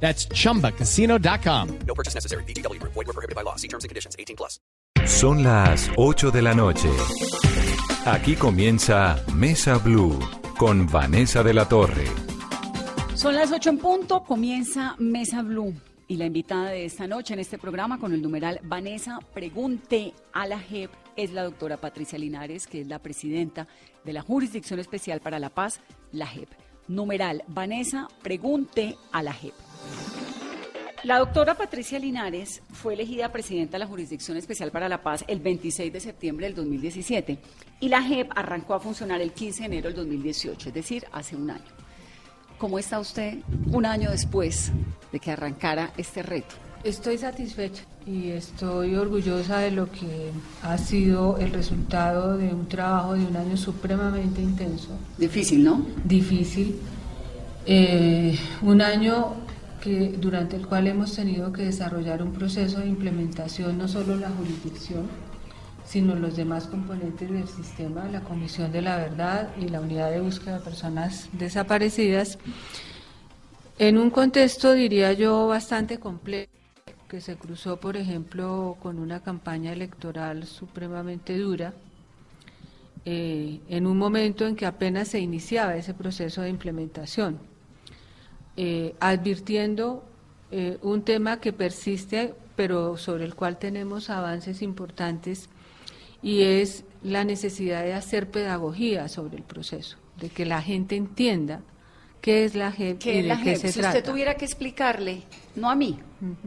That's chumbacasino.com. No purchase necessary. BGW. Void were prohibited by law. See terms and conditions. 18 plus. Son las 8 de la noche. Aquí comienza Mesa Blue con Vanessa de la Torre. Son las 8 en punto, comienza Mesa Blue. Y la invitada de esta noche en este programa con el numeral Vanessa Pregunte a la JEP es la doctora Patricia Linares, que es la presidenta de la Jurisdicción Especial para la Paz, la JEP. Numeral Vanessa Pregunte a la JEP. La doctora Patricia Linares fue elegida presidenta de la Jurisdicción Especial para la Paz el 26 de septiembre del 2017 y la JEP arrancó a funcionar el 15 de enero del 2018, es decir, hace un año. ¿Cómo está usted un año después de que arrancara este reto? Estoy satisfecha y estoy orgullosa de lo que ha sido el resultado de un trabajo de un año supremamente intenso, Difícil, ¿no? difícil, eh, un año durante el cual hemos tenido que desarrollar un proceso de implementación, no solo la jurisdicción, sino los demás componentes del sistema, la Comisión de la Verdad y la Unidad de Búsqueda de Personas Desaparecidas, en un contexto, diría yo, bastante complejo, que se cruzó, por ejemplo, con una campaña electoral supremamente dura, eh, en un momento en que apenas se iniciaba ese proceso de implementación, eh, advirtiendo eh, un tema que persiste, pero sobre el cual tenemos avances importantes, y es la necesidad de hacer pedagogía sobre el proceso, de que la gente entienda qué es la JEP ¿Qué y es de la qué JEP? se Si trata. usted tuviera que explicarle, no a mí,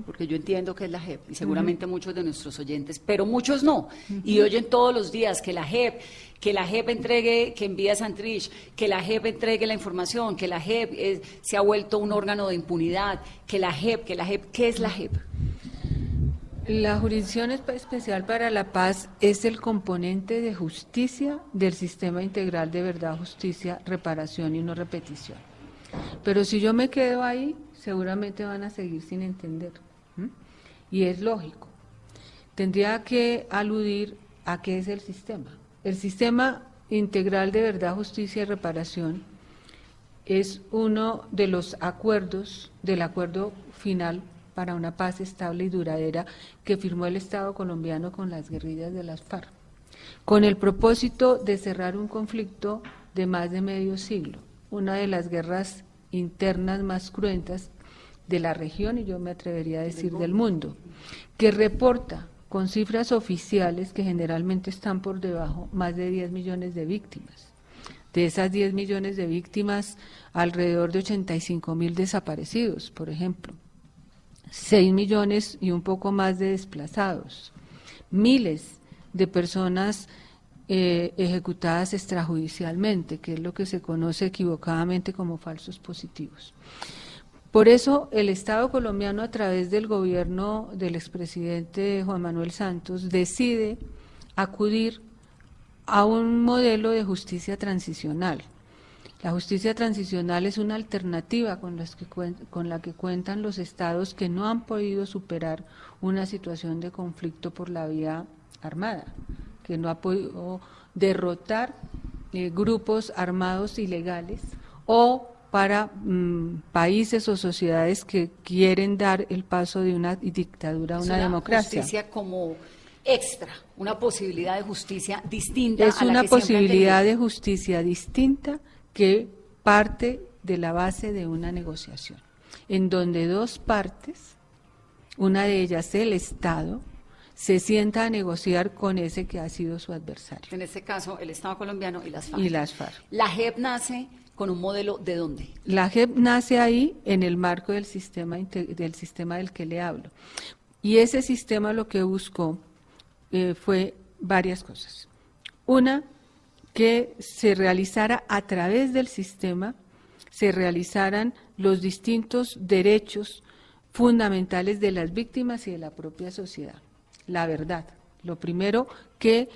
porque yo entiendo que es la JEP y seguramente muchos de nuestros oyentes, pero muchos no. Y oyen todos los días que la JEP, que la JEP entregue, que envía a Santrich, que la JEP entregue la información, que la JEP es- se ha vuelto un órgano de impunidad, que la JEP, que la JEP, ¿qué es la JEP? La Jurisdicción Espe- Especial para la Paz es el componente de justicia del sistema integral de verdad, justicia, reparación y no repetición. Pero si yo me quedo ahí, seguramente van a seguir sin entender. Y es lógico. Tendría que aludir a qué es el sistema. El sistema integral de verdad, justicia y reparación es uno de los acuerdos del acuerdo final para una paz estable y duradera que firmó el Estado colombiano con las guerrillas de las FARC, con el propósito de cerrar un conflicto de más de medio siglo, una de las guerras internas más cruentas de la región y yo me atrevería a decir del mundo, que reporta con cifras oficiales que generalmente están por debajo más de 10 millones de víctimas. De esas 10 millones de víctimas, alrededor de 85 mil desaparecidos, por ejemplo. 6 millones y un poco más de desplazados. Miles de personas eh, ejecutadas extrajudicialmente, que es lo que se conoce equivocadamente como falsos positivos. Por eso el Estado colombiano, a través del gobierno del expresidente Juan Manuel Santos, decide acudir a un modelo de justicia transicional. La justicia transicional es una alternativa con, la que cuentan los estados que no han podido superar una situación de conflicto por la vía armada, que no ha podido derrotar eh, grupos armados ilegales o para mm, países o sociedades que quieren dar el paso de una dictadura a una, democracia. justicia como extra, una posibilidad de justicia distinta Es a la una que posibilidad de justicia distinta que parte de la base de una negociación, en donde dos partes, una de ellas el Estado, se sienta a negociar con ese que ha sido su adversario. En este caso, el Estado colombiano y las FARC. Y las FARC. La JEP nace con un modelo de dónde? La JEP nace ahí en el marco del sistema, del sistema del que le hablo. Y ese sistema lo que buscó eh, fue varias cosas. Una, que se realizara a través del sistema, se realizaran los distintos derechos fundamentales de las víctimas y de la propia sociedad. la verdad. Lo primero que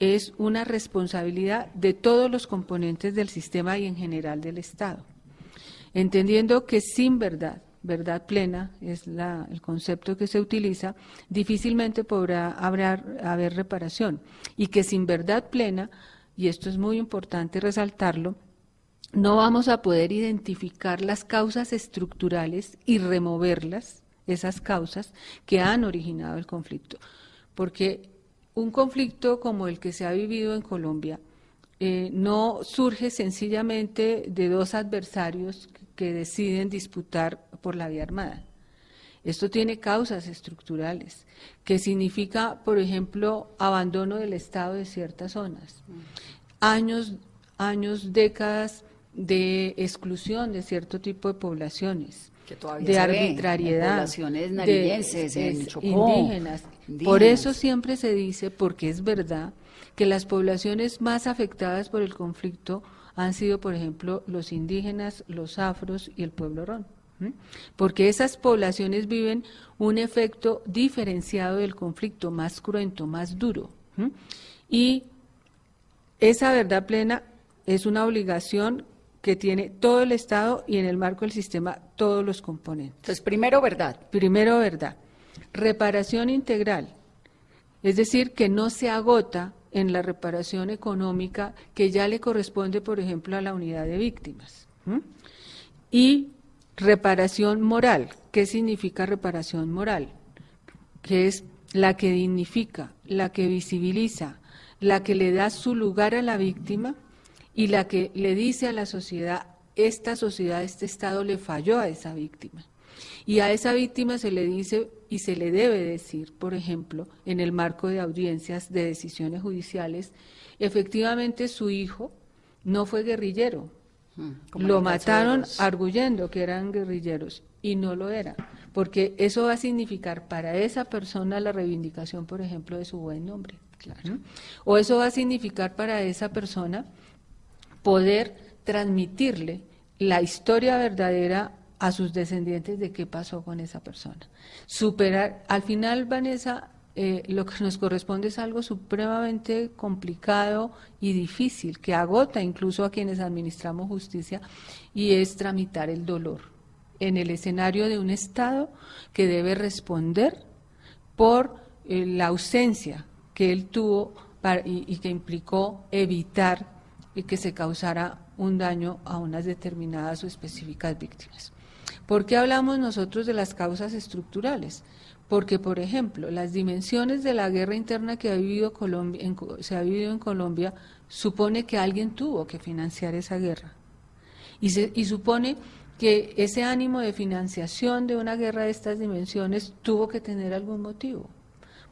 es una responsabilidad de todos los componentes del sistema y en general del Estado. Entendiendo que sin verdad, verdad plena es el concepto que se utiliza, difícilmente podrá haber, haber reparación. Y que sin verdad plena, y esto es muy importante resaltarlo, no vamos a poder identificar las causas estructurales y removerlas, esas causas que han originado el conflicto. Porque un conflicto como el que se ha vivido en Colombia. Eh, no surge sencillamente de dos adversarios que deciden disputar por la vía armada. Esto tiene causas estructurales, que significa, por ejemplo, abandono del Estado de ciertas zonas, años, años, décadas de exclusión de cierto tipo de poblaciones, de arbitrariedad, poblaciones nariñenses, indígenas. Por eso siempre se dice, porque es verdad, que las poblaciones más afectadas por el conflicto han sido, por ejemplo, los indígenas, los afros y el pueblo ron. Porque esas poblaciones viven un efecto diferenciado del conflicto, más cruento, más duro. Y esa verdad plena es una obligación que tiene todo el Estado y en el marco del sistema todos los componentes. Entonces, primero verdad. Primero verdad. Reparación integral, es decir, que no se agota en la reparación económica que ya le corresponde, por ejemplo, a la unidad de víctimas. Y reparación moral. ¿Qué significa reparación moral? Que es la que dignifica, la que visibiliza, la que le da su lugar a la víctima y la que le dice a la sociedad, esta sociedad, este Estado le falló a esa víctima. Y a esa víctima se le dice y se le debe decir, por ejemplo, en el marco de audiencias de decisiones judiciales, efectivamente su hijo no fue guerrillero. Mm, lo mataron arguyendo que eran guerrilleros y no lo era, porque eso va a significar para esa persona la reivindicación, por ejemplo, de su buen nombre. Claro. O eso va a significar para esa persona poder transmitirle la historia verdadera a sus descendientes de qué pasó con esa persona. Superar, al final, Vanessa, eh, lo que nos corresponde es algo supremamente complicado y difícil, que agota incluso a quienes administramos justicia, y es tramitar el dolor en el escenario de un Estado que debe responder por eh, la ausencia que él tuvo y, que implicó evitar que se causara un daño a unas determinadas o específicas víctimas. ¿Por qué hablamos nosotros de las causas estructurales? Porque, por ejemplo, las dimensiones de la guerra interna que ha vivido Colombia, se ha vivido en Colombia supone que alguien tuvo que financiar esa guerra. Y, y supone que ese ánimo de financiación de una guerra de estas dimensiones tuvo que tener algún motivo.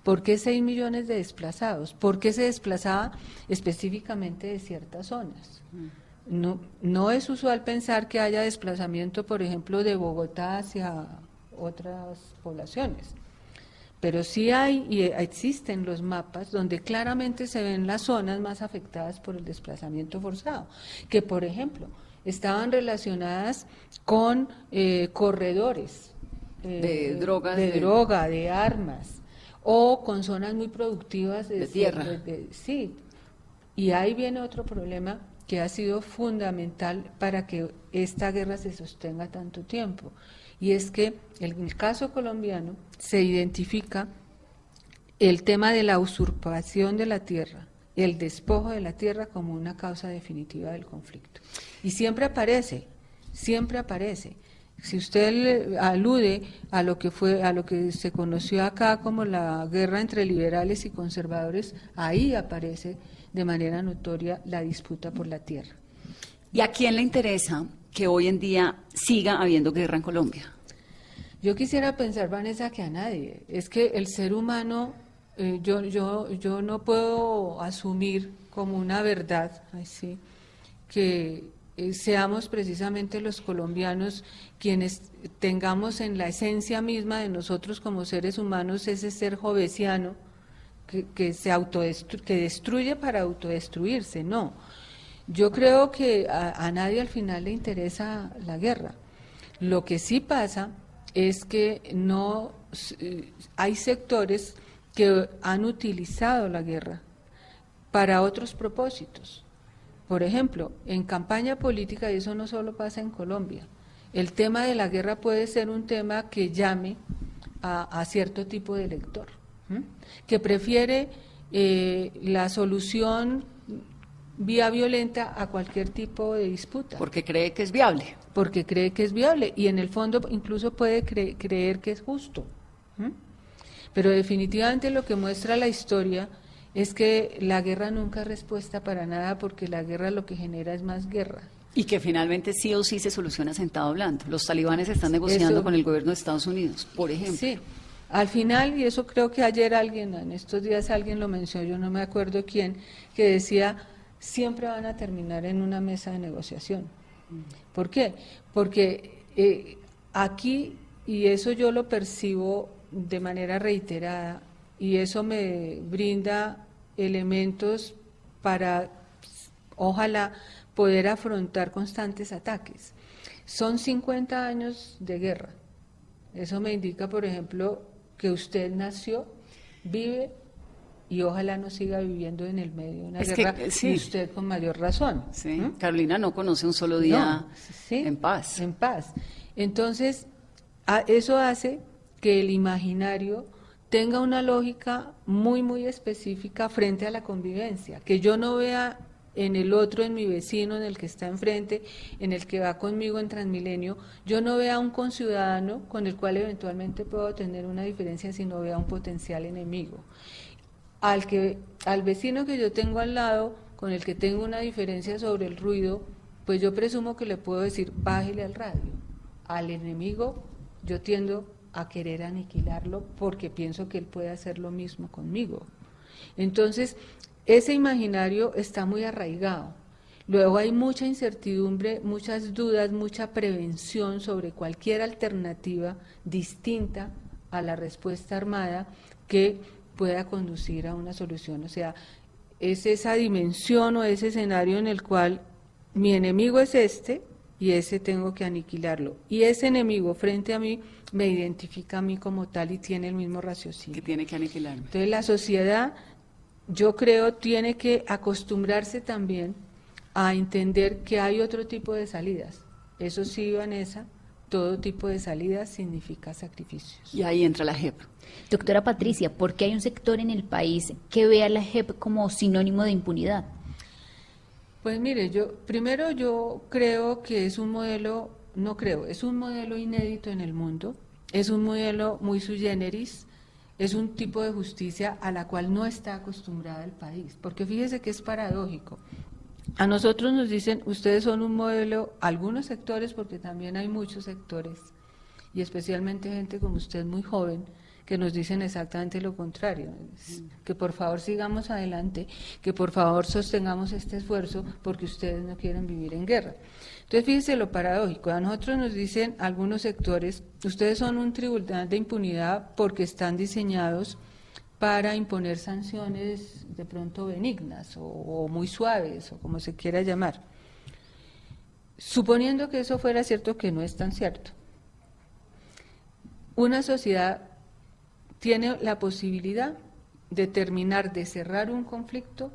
¿Por qué 6 millones de desplazados? ¿Por qué se desplazaba específicamente de ciertas zonas? Mm. No, no es usual pensar que haya desplazamiento, por ejemplo, de Bogotá hacia otras poblaciones. Pero sí hay y existen los mapas donde claramente se ven las zonas más afectadas por el desplazamiento forzado, que por ejemplo estaban relacionadas con eh, corredores de, eh, drogas, de, droga, de armas, o con zonas muy productivas de, tierra. sí, y ahí viene otro problema que ha sido fundamental para que esta guerra se sostenga tanto tiempo. Y es que en el caso colombiano se identifica el tema de la usurpación de la tierra, el despojo de la tierra como una causa definitiva del conflicto. Y siempre aparece, siempre aparece. Si usted alude a lo que fue, a lo que se conoció acá como la guerra entre liberales y conservadores, ahí aparece de manera notoria la disputa por la tierra. ¿Y a quién le interesa que hoy en día siga habiendo guerra en Colombia? Yo quisiera pensar, Vanessa, que a nadie. Es que el ser humano, eh, yo, yo, yo no puedo asumir como una verdad, así, que eh, seamos precisamente los colombianos quienes tengamos en la esencia misma de nosotros como seres humanos ese ser jovesiano que, se que destruye para autodestruirse, no. Yo creo que a, nadie al final le interesa la guerra. Lo que sí pasa es que no hay sectores que han utilizado la guerra para otros propósitos. Por ejemplo, en campaña política, y eso no solo pasa en Colombia, el tema de la guerra puede ser un tema que llame a, cierto tipo de elector, que prefiere eh, la solución vía violenta a cualquier tipo de disputa. Porque cree que es viable. Porque cree que es viable y en el fondo incluso puede creer que es justo. Pero definitivamente lo que muestra la historia es que la guerra nunca es respuesta para nada porque la guerra lo que genera es más guerra. Y que finalmente sí o sí se soluciona sentado hablando. Los talibanes están negociando con el gobierno de Estados Unidos, por ejemplo. Sí, al final, y eso creo que ayer alguien, en estos días alguien lo mencionó, yo no me acuerdo quién, que decía, siempre van a terminar en una mesa de negociación. ¿Por qué? Porque eh, aquí, y eso yo lo percibo de manera reiterada, y eso me brinda elementos para, ojalá, poder afrontar constantes ataques. Son 50 años de guerra. Eso me indica, por ejemplo, que usted nació, vive y ojalá no siga viviendo en el medio de una guerra y usted con mayor razón. Carolina no conoce un solo día en paz. En paz. Entonces, eso hace que el imaginario tenga una lógica muy, muy específica frente a la convivencia, que yo no vea en el otro, en mi vecino, en el que está enfrente, en el que va conmigo en Transmilenio, yo no vea un conciudadano con el cual eventualmente puedo tener una diferencia, sino vea un potencial enemigo al, que, al vecino que yo tengo al lado, con el que tengo una diferencia sobre el ruido, pues yo presumo que le puedo decir, bájele al radio. Al enemigo yo tiendo a querer aniquilarlo porque pienso que él puede hacer lo mismo conmigo. Entonces, ese imaginario está muy arraigado. Luego hay mucha incertidumbre, muchas dudas, mucha prevención sobre cualquier alternativa distinta a la respuesta armada que pueda conducir a una solución. O sea, es esa dimensión o ese escenario en el cual mi enemigo es este y ese tengo que aniquilarlo. Y ese enemigo frente a mí me identifica a mí como tal y tiene el mismo raciocinio. Que tiene que aniquilarme. Entonces la sociedad, yo creo, tiene que acostumbrarse también a entender que hay otro tipo de salidas. Eso sí, Vanessa, todo tipo de salidas significa sacrificios. Y ahí entra la JEP. Doctora Patricia, ¿por qué hay un sector en el país que ve a la JEP como sinónimo de impunidad? Pues mire, yo primero yo creo que es un modelo, no creo, es un modelo inédito en el mundo, es un modelo muy sui generis, es un tipo de justicia a la cual no está acostumbrada el país, porque fíjese que es paradójico. A nosotros nos dicen, ustedes son un modelo, algunos sectores, porque también hay muchos sectores, y especialmente gente como usted muy joven, que nos dicen exactamente lo contrario, que por favor sigamos adelante, que por favor sostengamos este esfuerzo porque ustedes no quieren vivir en guerra. Entonces fíjese lo paradójico, a nosotros nos dicen algunos sectores, ustedes son un tribunal de impunidad porque están diseñados para imponer sanciones de pronto benignas o, o muy suaves o como se quiera llamar. Suponiendo que eso fuera cierto, que no es tan cierto. Una sociedad tiene la posibilidad de terminar de cerrar un conflicto,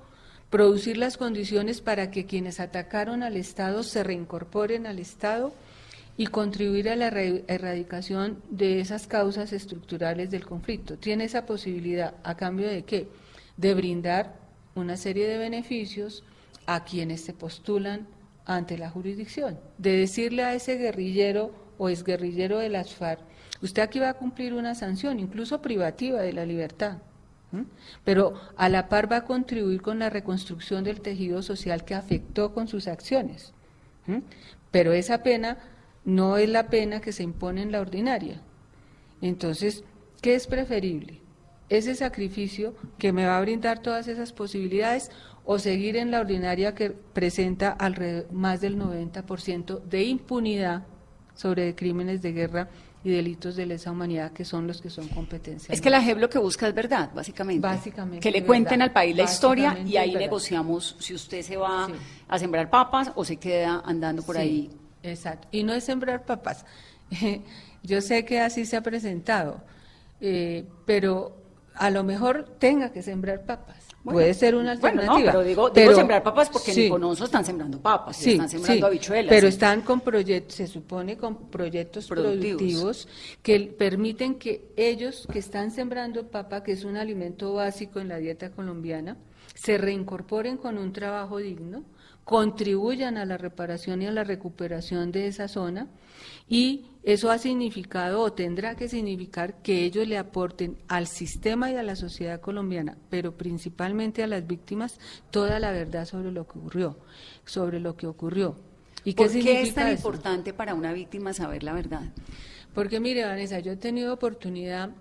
producir las condiciones para que quienes atacaron al Estado se reincorporen al Estado y contribuir a la erradicación de esas causas estructurales del conflicto. Tiene esa posibilidad a cambio de qué? De brindar una serie de beneficios a quienes se postulan ante la jurisdicción, de decirle a ese guerrillero o exguerrillero de las FARC, Usted aquí va a cumplir una sanción, incluso privativa de la libertad, pero a la par va a contribuir con la reconstrucción del tejido social que afectó con sus acciones. Pero esa pena no es la pena que se impone en la ordinaria. Entonces, ¿qué es preferible? ¿Ese sacrificio que me va a brindar todas esas posibilidades o seguir en la ordinaria que presenta alrededor, más del 90% de impunidad sobre crímenes de guerra y delitos de lesa humanidad que son los que son competencia. Es que la JEP lo que busca es verdad, básicamente. Básicamente. Que le cuenten al país la historia y ahí negociamos si usted se va a sembrar papas o se queda andando por ahí. Exacto. Y no es sembrar papas. Yo sé que así se ha presentado, eh, pero a lo mejor tenga que sembrar papas. Puede ser una Bueno, alternativa. no, pero digo, digo sembrar papas porque en Conoso están sembrando papas, Sí, están sembrando sí, habichuelas. Pero sí. están con proyectos, se supone con proyectos Productivos. productivos. que permiten que ellos que están sembrando papa, que es un alimento básico en la dieta colombiana, se reincorporen con un trabajo digno, contribuyan a la reparación y a la recuperación de esa zona y eso ha significado o tendrá que significar que ellos le aporten al sistema y a la sociedad colombiana, pero principalmente a las víctimas, toda la verdad sobre lo que ocurrió, sobre lo que ocurrió. ¿Y ¿Por qué es tan eso? importante para una víctima saber la verdad? Porque mire, Vanessa, yo he tenido oportunidad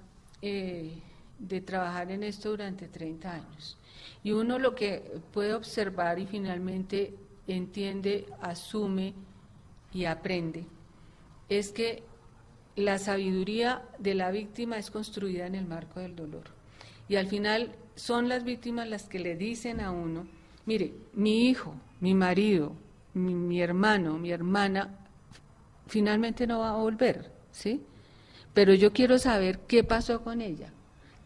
eh, de trabajar en esto durante 30 años. Y uno lo que puede observar y finalmente entiende, asume y aprende es que la sabiduría de la víctima es construida en el marco del dolor. Y al final son las víctimas las que le dicen a uno, mire, mi hijo, mi marido, mi, hermano, mi hermana, finalmente no va a volver, ¿sí? Pero yo quiero saber qué pasó con ella.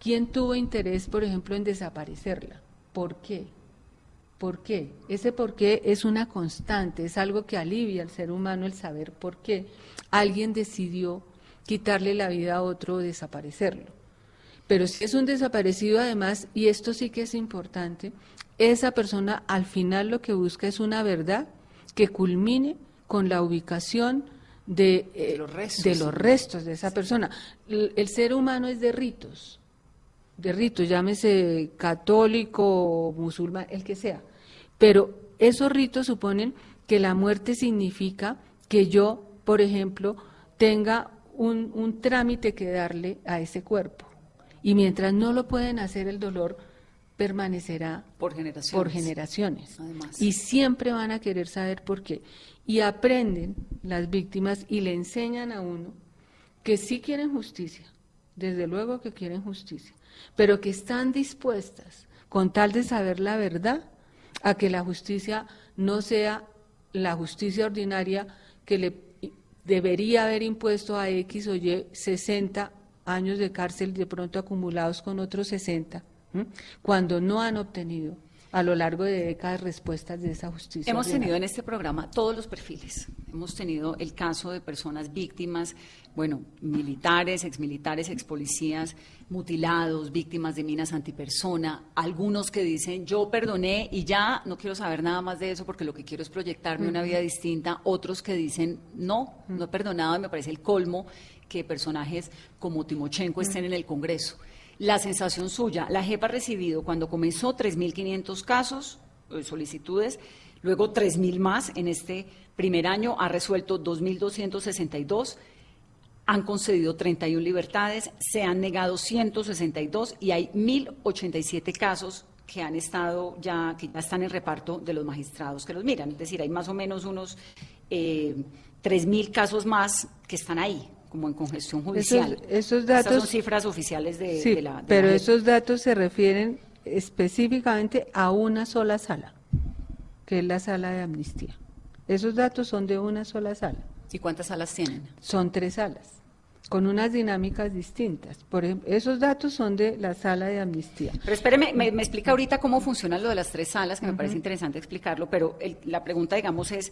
¿Quién tuvo interés, por ejemplo, en desaparecerla? ¿Por qué? ¿Por qué? Ese por qué es una constante, es algo que alivia al ser humano el saber por qué alguien decidió quitarle la vida a otro o desaparecerlo. Pero si es un desaparecido además, y esto sí que es importante, esa persona al final lo que busca es una verdad que culmine con la ubicación de, eh, los restos, de los restos de esa persona. El, el ser humano es de ritos, de ritos, llámese católico, musulmán, el que sea. Pero esos ritos suponen que la muerte significa que yo, por ejemplo, tenga un, un trámite que darle a ese cuerpo. Y mientras no lo pueden hacer, el dolor permanecerá Por generaciones. por generaciones. Además. Y siempre van a querer saber por qué. Y aprenden las víctimas y le enseñan a uno que sí quieren justicia, desde luego que quieren justicia, pero que están dispuestas, con tal de saber la verdad, a que la justicia no sea la justicia ordinaria que le debería haber impuesto a X o Y 60 años de cárcel de pronto acumulados con otros 60, ¿m? cuando no han obtenido a lo largo de décadas respuestas de esa justicia. Hemos tenido en este programa todos los perfiles. Hemos tenido el caso de personas víctimas, bueno, militares, exmilitares, expolicías, mutilados, víctimas de minas antipersona, algunos que dicen yo perdoné y ya no quiero saber nada más de eso porque lo que quiero es proyectarme una vida distinta, otros que dicen no, no he perdonado y me parece el colmo que personajes como Timochenko estén en el Congreso. La sensación suya, la JEP ha recibido cuando comenzó 3.500 casos, eh, solicitudes, luego 3.000 más en este primer año, ha resuelto 2.262, han concedido 31 libertades, se han negado 162 y hay 1.087 casos que han estado ya, que ya están en reparto de los magistrados que los miran. Es decir, hay más o menos unos eh, 3.000 casos más que están ahí, como en congestión judicial. esos Estas datos- son cifras oficiales de, Sí, de la. de pero la esos datos se refieren específicamente a una sola sala, que es la sala de amnistía. Esos datos son de una sola sala. ¿Y cuántas salas tienen? Son tres salas, con unas dinámicas distintas. Por ejemplo, esos datos son de la sala de amnistía. Pero espéreme, me, me explica ahorita cómo funciona lo de las tres salas, que me parece interesante explicarlo, pero el- la pregunta, digamos, es,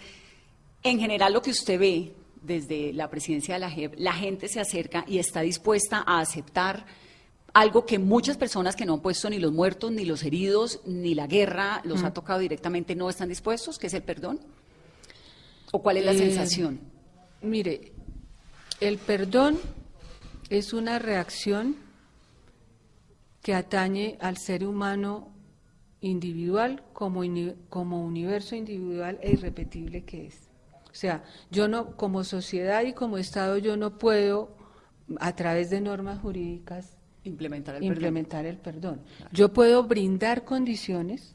en general lo que usted ve desde la presidencia de la JEP, la gente se acerca y está dispuesta a aceptar algo que muchas personas que no han puesto ni los muertos, ni los heridos, ni la guerra, los ha tocado directamente, no están dispuestos, que es el perdón. ¿O cuál es la Eh, sensación? Mire, el perdón es una reacción que atañe al ser humano individual como, como universo individual e irrepetible que es. O sea, yo no, como sociedad y como Estado, yo no puedo, a través de normas jurídicas, Implementar el implementar el perdón. Yo puedo brindar condiciones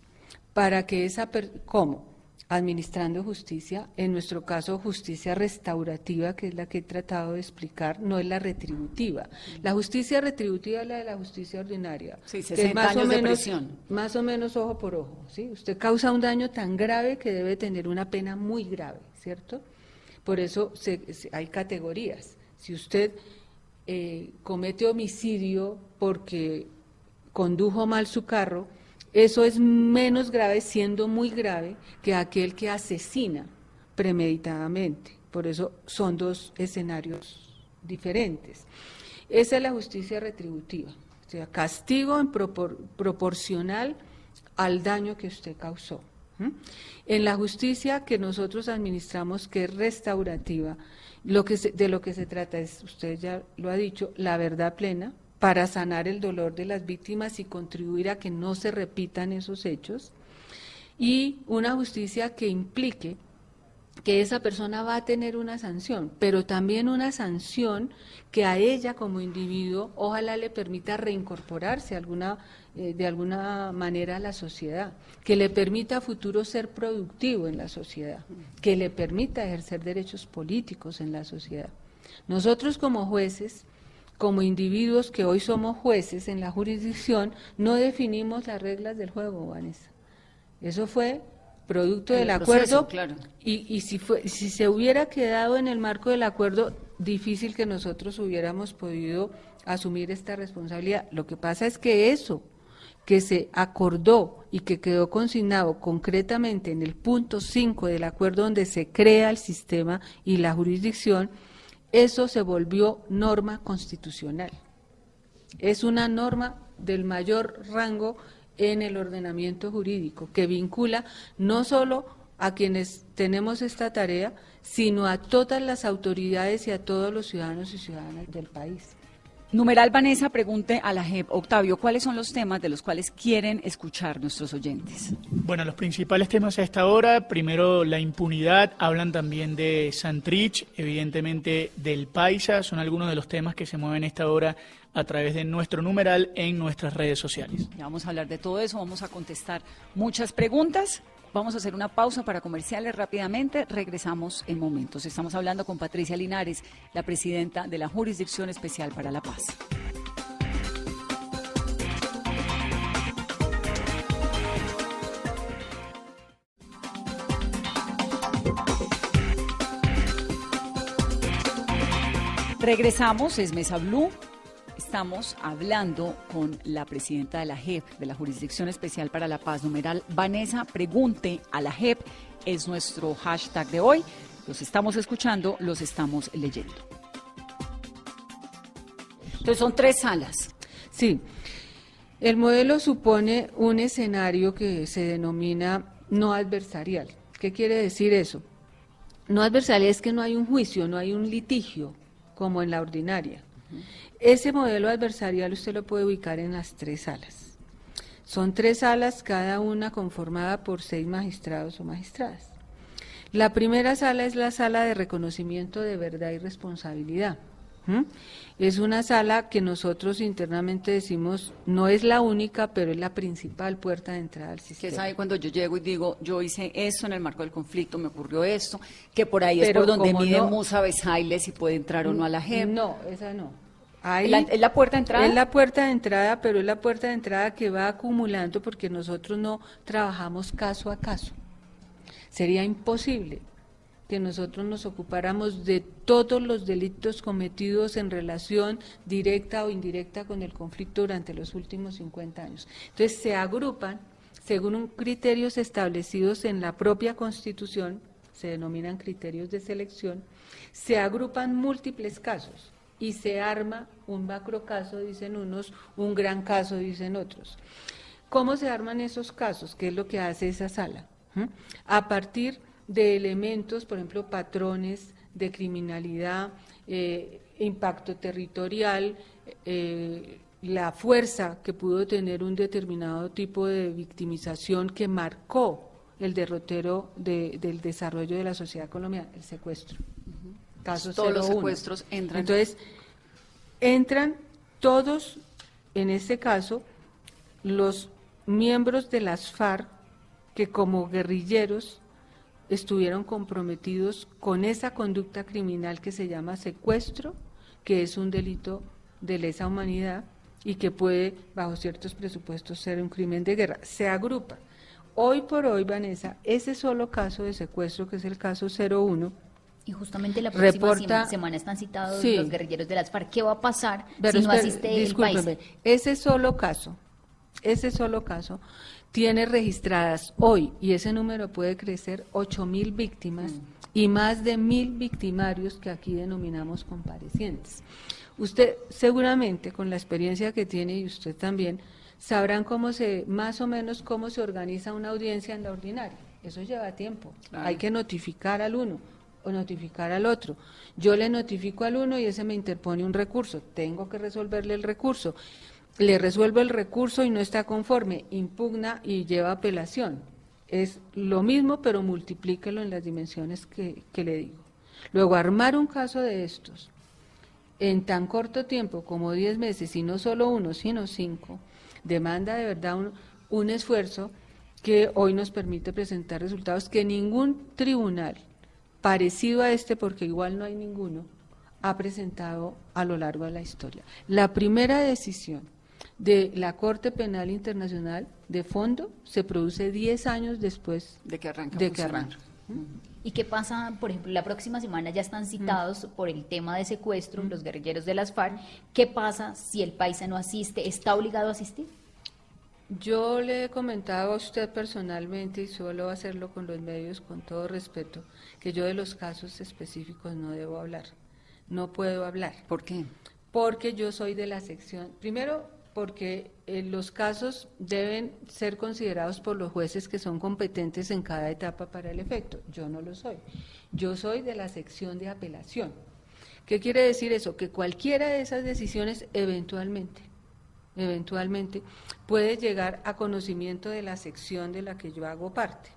para que esa per- ¿cómo? Administrando justicia, en nuestro caso justicia restaurativa, que es la que he tratado de explicar, no es la retributiva. La justicia retributiva es la de la justicia ordinaria. Sí, que es 60 años de prisión. Más o menos ojo por ojo, ¿sí? Usted causa un daño tan grave que debe tener una pena muy grave, ¿cierto? Por eso hay categorías. Si usted eh, comete homicidio porque condujo mal su carro, eso es menos grave, siendo muy grave, que aquel que asesina premeditadamente. Por eso son dos escenarios diferentes. Esa es la justicia retributiva, o sea, castigo en proporcional al daño que usted causó. En la justicia que nosotros administramos, que es restaurativa, lo que de lo que se trata es, usted ya lo ha dicho, la verdad plena, para sanar el dolor de las víctimas y contribuir a que no se repitan esos hechos, y una justicia que implique que esa persona va a tener una sanción, pero también una sanción que a ella como individuo ojalá le permita reincorporarse alguna, eh, de alguna manera a la sociedad, que le permita a futuro ser productivo en la sociedad, que le permita ejercer derechos políticos en la sociedad. Nosotros como jueces como individuos que hoy somos jueces en la jurisdicción, no definimos las reglas del juego, Vanessa. Eso fue producto del acuerdo y, y si, fue, si se hubiera quedado en el marco del acuerdo, difícil que nosotros hubiéramos podido asumir esta responsabilidad. Lo que pasa es que eso que se acordó y que quedó consignado concretamente en el punto 5 del acuerdo donde se crea el sistema y la jurisdicción, eso se volvió norma constitucional. Es una norma del mayor rango en el ordenamiento jurídico que vincula no solo a quienes tenemos esta tarea, sino a todas las autoridades y a todos los ciudadanos y ciudadanas del país. Numeral Vanessa pregunte a la JEP. Octavio, ¿cuáles son los temas de los cuales quieren escuchar nuestros oyentes? Bueno, los principales temas a esta hora, primero la impunidad, hablan también de Santrich, evidentemente del Paisa, son algunos de los temas que se mueven a esta hora a través de nuestro numeral en nuestras redes sociales. Ya vamos a hablar de todo eso, vamos a contestar muchas preguntas. Vamos a hacer una pausa para comerciales rápidamente. Regresamos en momentos. Estamos hablando con Patricia Linares, la presidenta de la Jurisdicción Especial para la Paz. Regresamos, es Mesa Blue estamos hablando con la presidenta de la JEP, de la Jurisdicción Especial para la Paz, numeral Vanessa, pregunte a la JEP, es nuestro hashtag de hoy. Los estamos escuchando, los estamos leyendo. Entonces son tres salas. Sí, el modelo supone un escenario que se denomina no adversarial. ¿Qué quiere decir eso? No adversarial es que no hay un juicio, no hay un litigio como en la ordinaria. Ese modelo adversarial usted lo puede ubicar en las tres salas. Son tres salas, cada una conformada por seis magistrados o magistradas. La primera sala es la sala de reconocimiento de verdad y responsabilidad. Es una sala que nosotros internamente decimos no es la única, pero es la principal puerta de entrada al sistema. Que sabe cuando yo llego y digo, yo hice esto en el marco del conflicto, me ocurrió esto, que por ahí es por donde mide no, Musa Besaile si puede entrar o no a la JEP. No, esa no ¿Es la puerta de entrada? Es la puerta de entrada, pero es la puerta de entrada que va acumulando porque nosotros no trabajamos caso a caso. Sería imposible que nosotros nos ocupáramos de todos los delitos cometidos en relación directa o indirecta con el conflicto durante los últimos 50 años. Entonces se agrupan según criterios establecidos en la propia Constitución, se denominan criterios de selección, se agrupan múltiples casos y se arma un macro caso, dicen unos, un gran caso, dicen otros. ¿Cómo se arman esos casos? ¿Qué es lo que hace esa sala? ¿Mm? A partir de elementos, por ejemplo, patrones de criminalidad, eh, impacto territorial, eh, la fuerza que pudo tener un determinado tipo de victimización que marcó el derrotero del desarrollo de la sociedad colombiana, el secuestro. Todos los secuestros entran. Entonces, entran todos, en este caso, los miembros de las FARC que como guerrilleros estuvieron comprometidos con esa conducta criminal que se llama secuestro, que es un delito de lesa humanidad y que puede, bajo ciertos presupuestos, ser un crimen de guerra. Se agrupa. Hoy por hoy, Vanessa, ese solo caso de secuestro, que es el caso 01, y justamente la próxima semana están citados los guerrilleros de las FARC. ¿Qué va a pasar si no asiste el país? Ese solo caso ese solo caso, tiene registradas hoy, y ese número puede crecer, 8.000 víctimas y más de mil victimarios que aquí denominamos comparecientes. Usted seguramente, con la experiencia que tiene y usted también, sabrán cómo se, más o menos cómo se organiza una audiencia en la ordinaria. Eso lleva tiempo. Hay que notificar al uno o notificar al otro. Yo le notifico al uno y ese me interpone un recurso. Tengo que resolverle el recurso. Le resuelvo el recurso y no está conforme, impugna y lleva apelación. Es lo mismo, pero multiplíquelo en las dimensiones que, que le digo. Luego, armar un caso de estos en tan corto tiempo como 10 meses, y no solo uno, sino cinco, demanda de verdad un, un esfuerzo que hoy nos permite presentar resultados que ningún tribunal parecido a este, porque igual no hay ninguno, ha presentado a lo largo de la historia. La primera decisión de la Corte Penal Internacional de fondo se produce 10 años después De que arranca. de que arranca. ¿Y qué pasa, por ejemplo, la próxima semana ya están citados por el tema de secuestro los guerrilleros de las FARC? ¿Qué pasa si el paisa no asiste? ¿Está obligado a asistir? Yo le he comentado a usted personalmente y suelo hacerlo con los medios con todo respeto, que yo de los casos específicos no debo hablar, no puedo hablar, ¿Por qué? porque yo soy de la sección, primero porque eh, los casos deben ser considerados por los jueces que son competentes en cada etapa para el efecto, yo no lo soy, yo soy de la sección de apelación. ¿Qué quiere decir eso? Que cualquiera de esas decisiones eventualmente eventualmente, puede llegar a conocimiento de la sección de la que yo hago parte.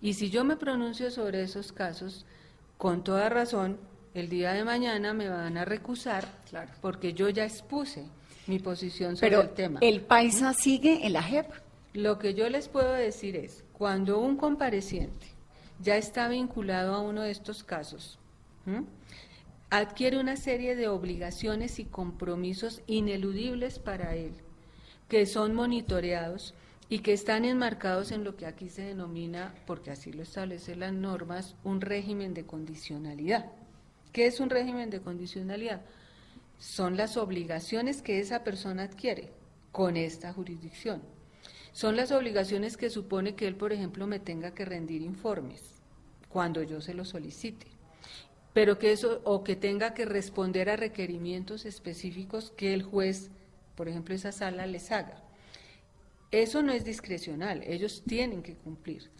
Y si yo me pronuncio sobre esos casos, con toda razón, el día de mañana me van a recusar Claro. porque yo ya expuse mi posición sobre Pero el tema. el paisa sigue en la JEP. Lo que yo les puedo decir es, cuando un compareciente ya está vinculado a uno de estos casos, ¿m? adquiere una serie de obligaciones y compromisos ineludibles para él, que son monitoreados y que están enmarcados en lo que aquí se denomina, porque así lo establecen las normas, un régimen de condicionalidad. ¿Qué es un régimen de condicionalidad? Son las obligaciones que esa persona adquiere con esta jurisdicción. Son las obligaciones que supone que él, por ejemplo, me tenga que rendir informes cuando yo se lo solicite pero que eso o que tenga que responder a requerimientos específicos que el juez, por ejemplo, esa sala les haga. Eso no es discrecional, ellos tienen que cumplir.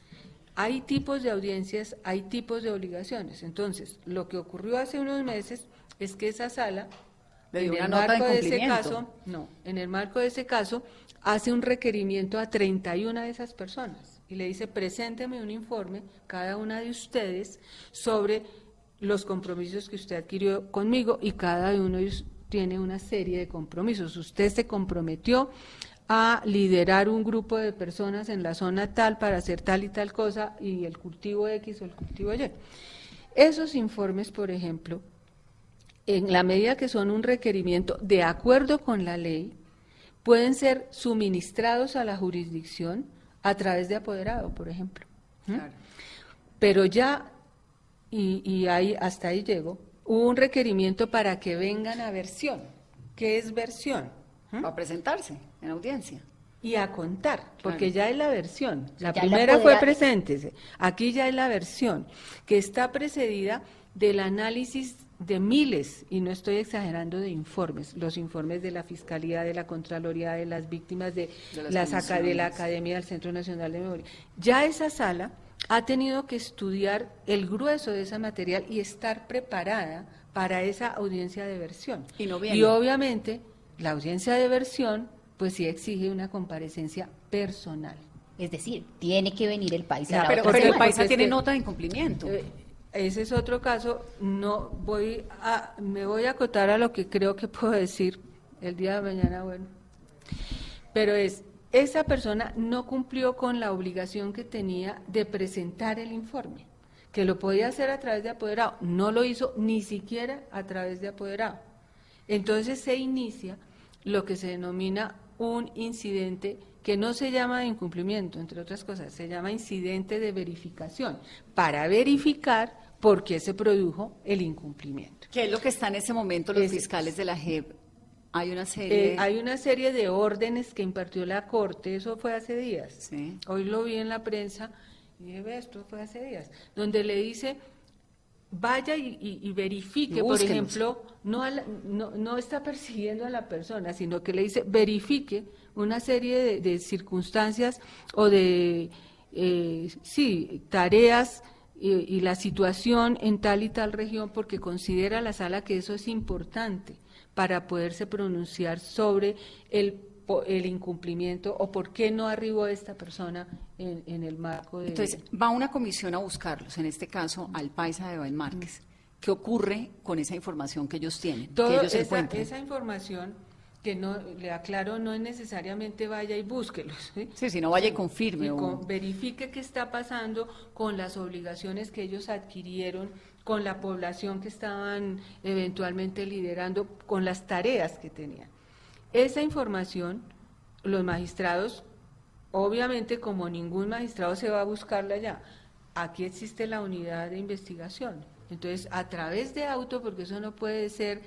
Hay tipos de audiencias, hay tipos de obligaciones. Entonces, lo que ocurrió hace unos meses es que esa sala, en una el nota marco de ese caso, no, en el marco de ese caso, hace un requerimiento a 31 de esas personas y le dice, presénteme un informe, cada una de ustedes, sobre los compromisos que usted adquirió conmigo y cada uno tiene una serie de compromisos. Usted se comprometió a liderar un grupo de personas en la zona tal para hacer tal y tal cosa y el cultivo X o el cultivo Y. Esos informes, por ejemplo, en la medida que son un requerimiento de acuerdo con la ley, pueden ser suministrados a la jurisdicción a través de apoderado, por ejemplo. ¿Mm? Claro. Pero ya, y, y ahí, hasta ahí llego, hubo un requerimiento para que vengan a versión. ¿Qué es versión? ¿Mm? A presentarse en audiencia. y a contar, porque ya es la versión. La Ya la primera fue preséntese. Aquí ya es la versión, que está precedida del análisis de miles, y no estoy exagerando, de informes, los informes de la Fiscalía, de la Contraloría, de las víctimas, de, De las las aca- de la. Academia del Centro Nacional de Memoria. Ya esa sala ha tenido que estudiar el grueso de ese material y estar preparada para esa audiencia de versión. Y no viene. Y obviamente la audiencia de versión pues sí exige una comparecencia personal. Es decir, tiene que venir el la Pero, pero el es tiene que- nota de incumplimiento. Eh, ese es otro caso, no voy a me voy a acotar a lo que creo que puedo decir el día de mañana, bueno. Pero es esa persona no cumplió con la obligación que tenía de presentar el informe, que lo podía hacer a través de apoderado, no lo hizo ni siquiera a través de apoderado. Entonces se inicia lo que se denomina un incidente que no se llama incumplimiento, entre otras cosas, se llama incidente de verificación, para verificar por qué se produjo el incumplimiento. ¿Qué es lo que está en ese momento los fiscales de la JEP Hay una serie. Eh, hay una serie de órdenes que impartió la Corte, eso fue hace días. Sí. Hoy lo vi en la prensa y dije, ve, esto fue hace días, donde le dice, vaya y, y- y verifique, Y por ejemplo, no, a la- no, no está persiguiendo a la persona, sino que le dice, verifique una serie de, de circunstancias o de, eh, sí, tareas y, y la situación en tal y tal región, porque considera la sala que eso es importante para poderse pronunciar sobre el, el incumplimiento o por qué no arribó esta persona en, en el marco de... Entonces, va una comisión a buscarlos, en este caso al paisa de Bain Márquez. ¿Qué ocurre con esa información que ellos tienen? que Toda ellos esa, esa información que no le aclaro no es necesariamente vaya y búsquelos. ¿sí? Sí, si no vaya y confirme. Y o- con- verifique qué está pasando con las obligaciones que ellos adquirieron, con la población que estaban eventualmente liderando, con las tareas que tenían. Esa información, los magistrados, obviamente como ningún magistrado se va a buscarla ya, aquí existe la unidad de investigación. Entonces, a través de auto, porque eso no puede ser,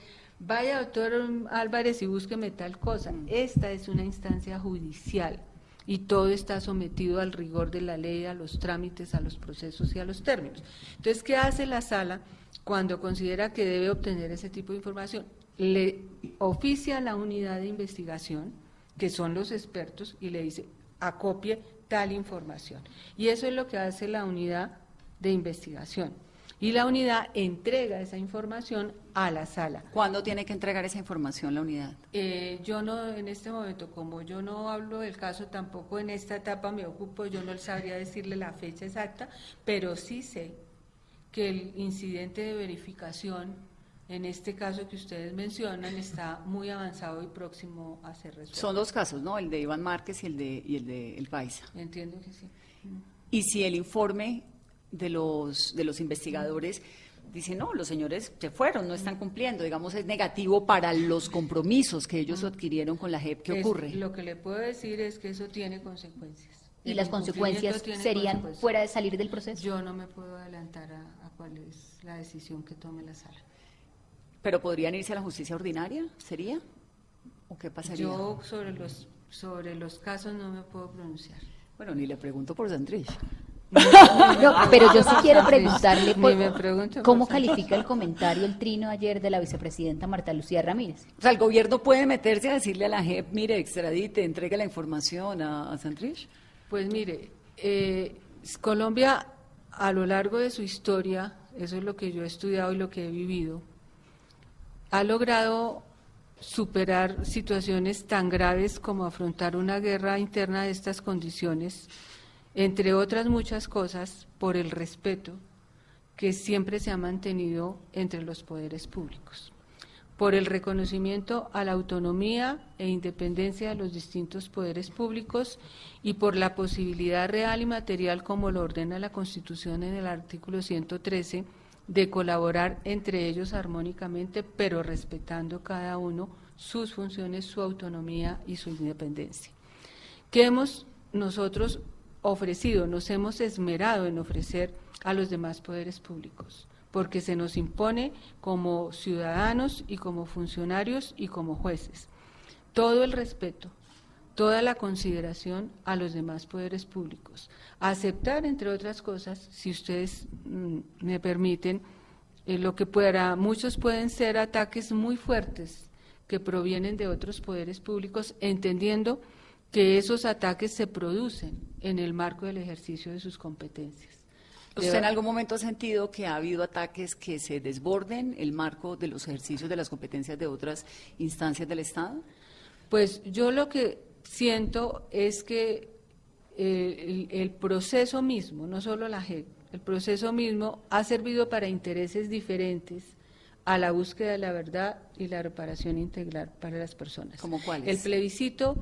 vaya doctor Álvarez y búsqueme tal cosa. Esta es una instancia judicial y todo está sometido al rigor de la ley, a los trámites, a los procesos y a los términos. Entonces, ¿qué hace la sala cuando considera que debe obtener ese tipo de información? Le oficia a la unidad de investigación, que son los expertos, y le dice, acopie tal información. Y eso es lo que hace la unidad de investigación. Y la unidad entrega esa información a la sala. ¿Cuándo tiene que entregar esa información la unidad? Eh, yo no, en este momento, como yo no hablo del caso, tampoco en esta etapa me ocupo, yo no sabría decirle la fecha exacta, pero sí sé que el incidente de verificación, en este caso que ustedes mencionan, está muy avanzado y próximo a ser resuelto. Son dos casos, ¿no? El de Iván Márquez y el de, y el de El Paisa. Entiendo que sí. Y si el informe de los, de los investigadores dice, no, los señores se fueron, no están cumpliendo, digamos, es negativo para los compromisos que ellos adquirieron con la JEP, ¿qué Es- ocurre? Lo que le puedo decir es que eso tiene consecuencias. ¿Y las consecuencias serían consecuencias. fuera de salir del proceso? Yo no me puedo adelantar a, a cuál es la decisión que tome la sala. ¿Pero podrían irse a la justicia ordinaria? ¿Sería? ¿O qué pasaría? Yo sobre los sobre los casos no me puedo pronunciar. Bueno, ni le pregunto por Santrich. No, pero yo sí quiero preguntarle por- cómo califica el comentario, el trino ayer de la vicepresidenta Marta Lucía Ramírez. O sea, el gobierno puede meterse a decirle a la JEP, mire, extradite, entregue la información a, a Santrich. Pues mire, eh, Colombia a lo largo de su historia, eso es lo que yo he estudiado y lo que he vivido, ha logrado superar situaciones tan graves como afrontar una guerra interna de estas condiciones, entre otras muchas cosas, por el respeto que siempre se ha mantenido entre los poderes públicos, por el reconocimiento a la autonomía e independencia de los distintos poderes públicos y por la posibilidad real y material, como lo ordena la Constitución en el artículo 113, de colaborar entre ellos armónicamente, pero respetando cada uno sus funciones, su autonomía y su independencia. ¿Qué hemos nosotros ofrecido? Nos hemos esmerado en ofrecer a los demás poderes públicos, porque se nos impone como ciudadanos y como funcionarios y como jueces. Todo el respeto, toda la consideración a los demás poderes públicos. Aceptar, entre otras cosas, si ustedes mm, me permiten, eh, lo que para muchos pueden ser ataques muy fuertes que provienen de otros poderes públicos, entendiendo que esos ataques se producen en el marco del ejercicio de sus competencias. ¿Usted en algún momento ha sentido que ha habido ataques que se desborden el marco de los ejercicios de las competencias de otras instancias del Estado? Pues yo lo que siento es que eh, el, el proceso mismo, no solo la JEP, el proceso mismo ha servido para intereses diferentes a la búsqueda de la verdad y la reparación integral para las personas. ¿Cómo cuáles? El plebiscito,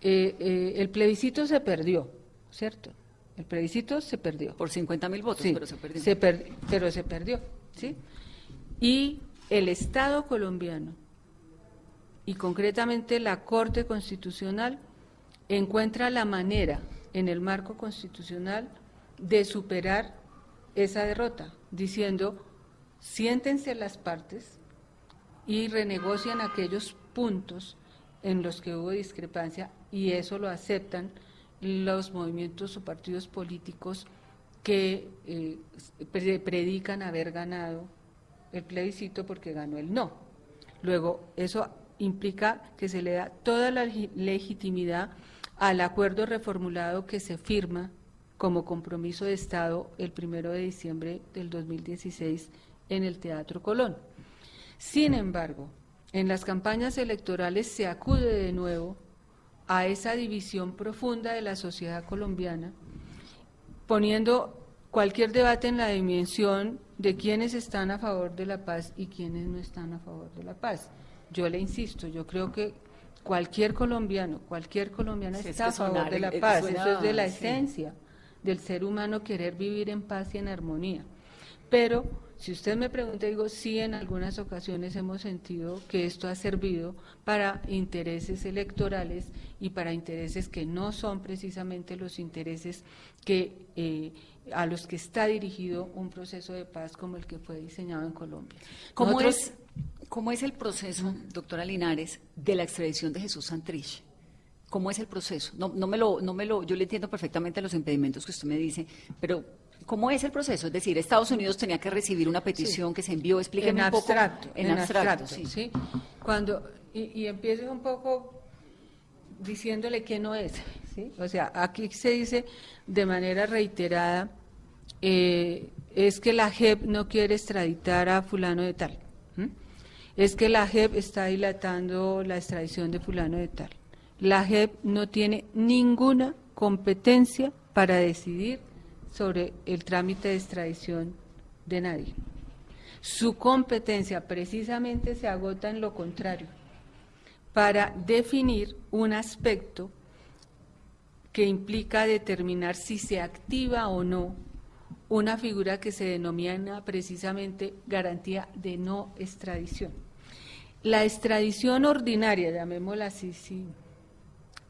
eh, eh, el plebiscito se perdió, ¿cierto? El plebiscito se perdió. Por 50 mil votos, Sí, pero se perdió. per- pero se perdió, ¿sí? Y el Estado colombiano, y concretamente la Corte Constitucional, encuentra la manera en el marco constitucional de superar esa derrota, diciendo, siéntense las partes y renegocian aquellos puntos en los que hubo discrepancia y eso lo aceptan los movimientos o partidos políticos que eh, predican haber ganado el plebiscito porque ganó el no. Luego, eso implica que se le da toda la legitimidad al acuerdo reformulado que se firma como compromiso de Estado el primero de diciembre del 2016 en el Teatro Colón. Sin embargo, en las campañas electorales se acude de nuevo a esa división profunda de la sociedad colombiana, poniendo cualquier debate en la dimensión de quienes están a favor de la paz y quienes no están a favor de la paz. Yo le insisto, yo creo que cualquier colombiano, cualquier colombiana está a favor de la paz, eso es de la esencia del ser humano querer vivir en paz y en armonía. Pero si usted me pregunta, digo, sí, en algunas ocasiones hemos sentido que esto ha servido para intereses electorales y para intereses que no son precisamente los intereses que eh, a los que está dirigido un proceso de paz como el que fue diseñado en Colombia. ¿Cómo, es, ¿Cómo es el proceso, doctora Linares, de la extradición de Jesús Santrich? ¿Cómo es el proceso? No, no, me lo, no me lo, yo le entiendo perfectamente los impedimentos que usted me dice, pero ¿cómo es el proceso? Es decir, Estados Unidos tenía que recibir una petición que se envió, explíqueme un poco. en, abstracto, sí. Cuando, y, y empiezo un poco diciéndole que no es, ¿sí? O sea, aquí se dice de manera reiterada, eh, es que la JEP no quiere extraditar a fulano de tal, es que la JEP está dilatando la extradición de fulano de tal la JEP no tiene ninguna competencia para decidir sobre el trámite de extradición de nadie. Su competencia precisamente se agota en lo contrario, para definir un aspecto que implica determinar si se activa o no una figura que se denomina precisamente garantía de no extradición. La extradición ordinaria, llamémosla así, sí,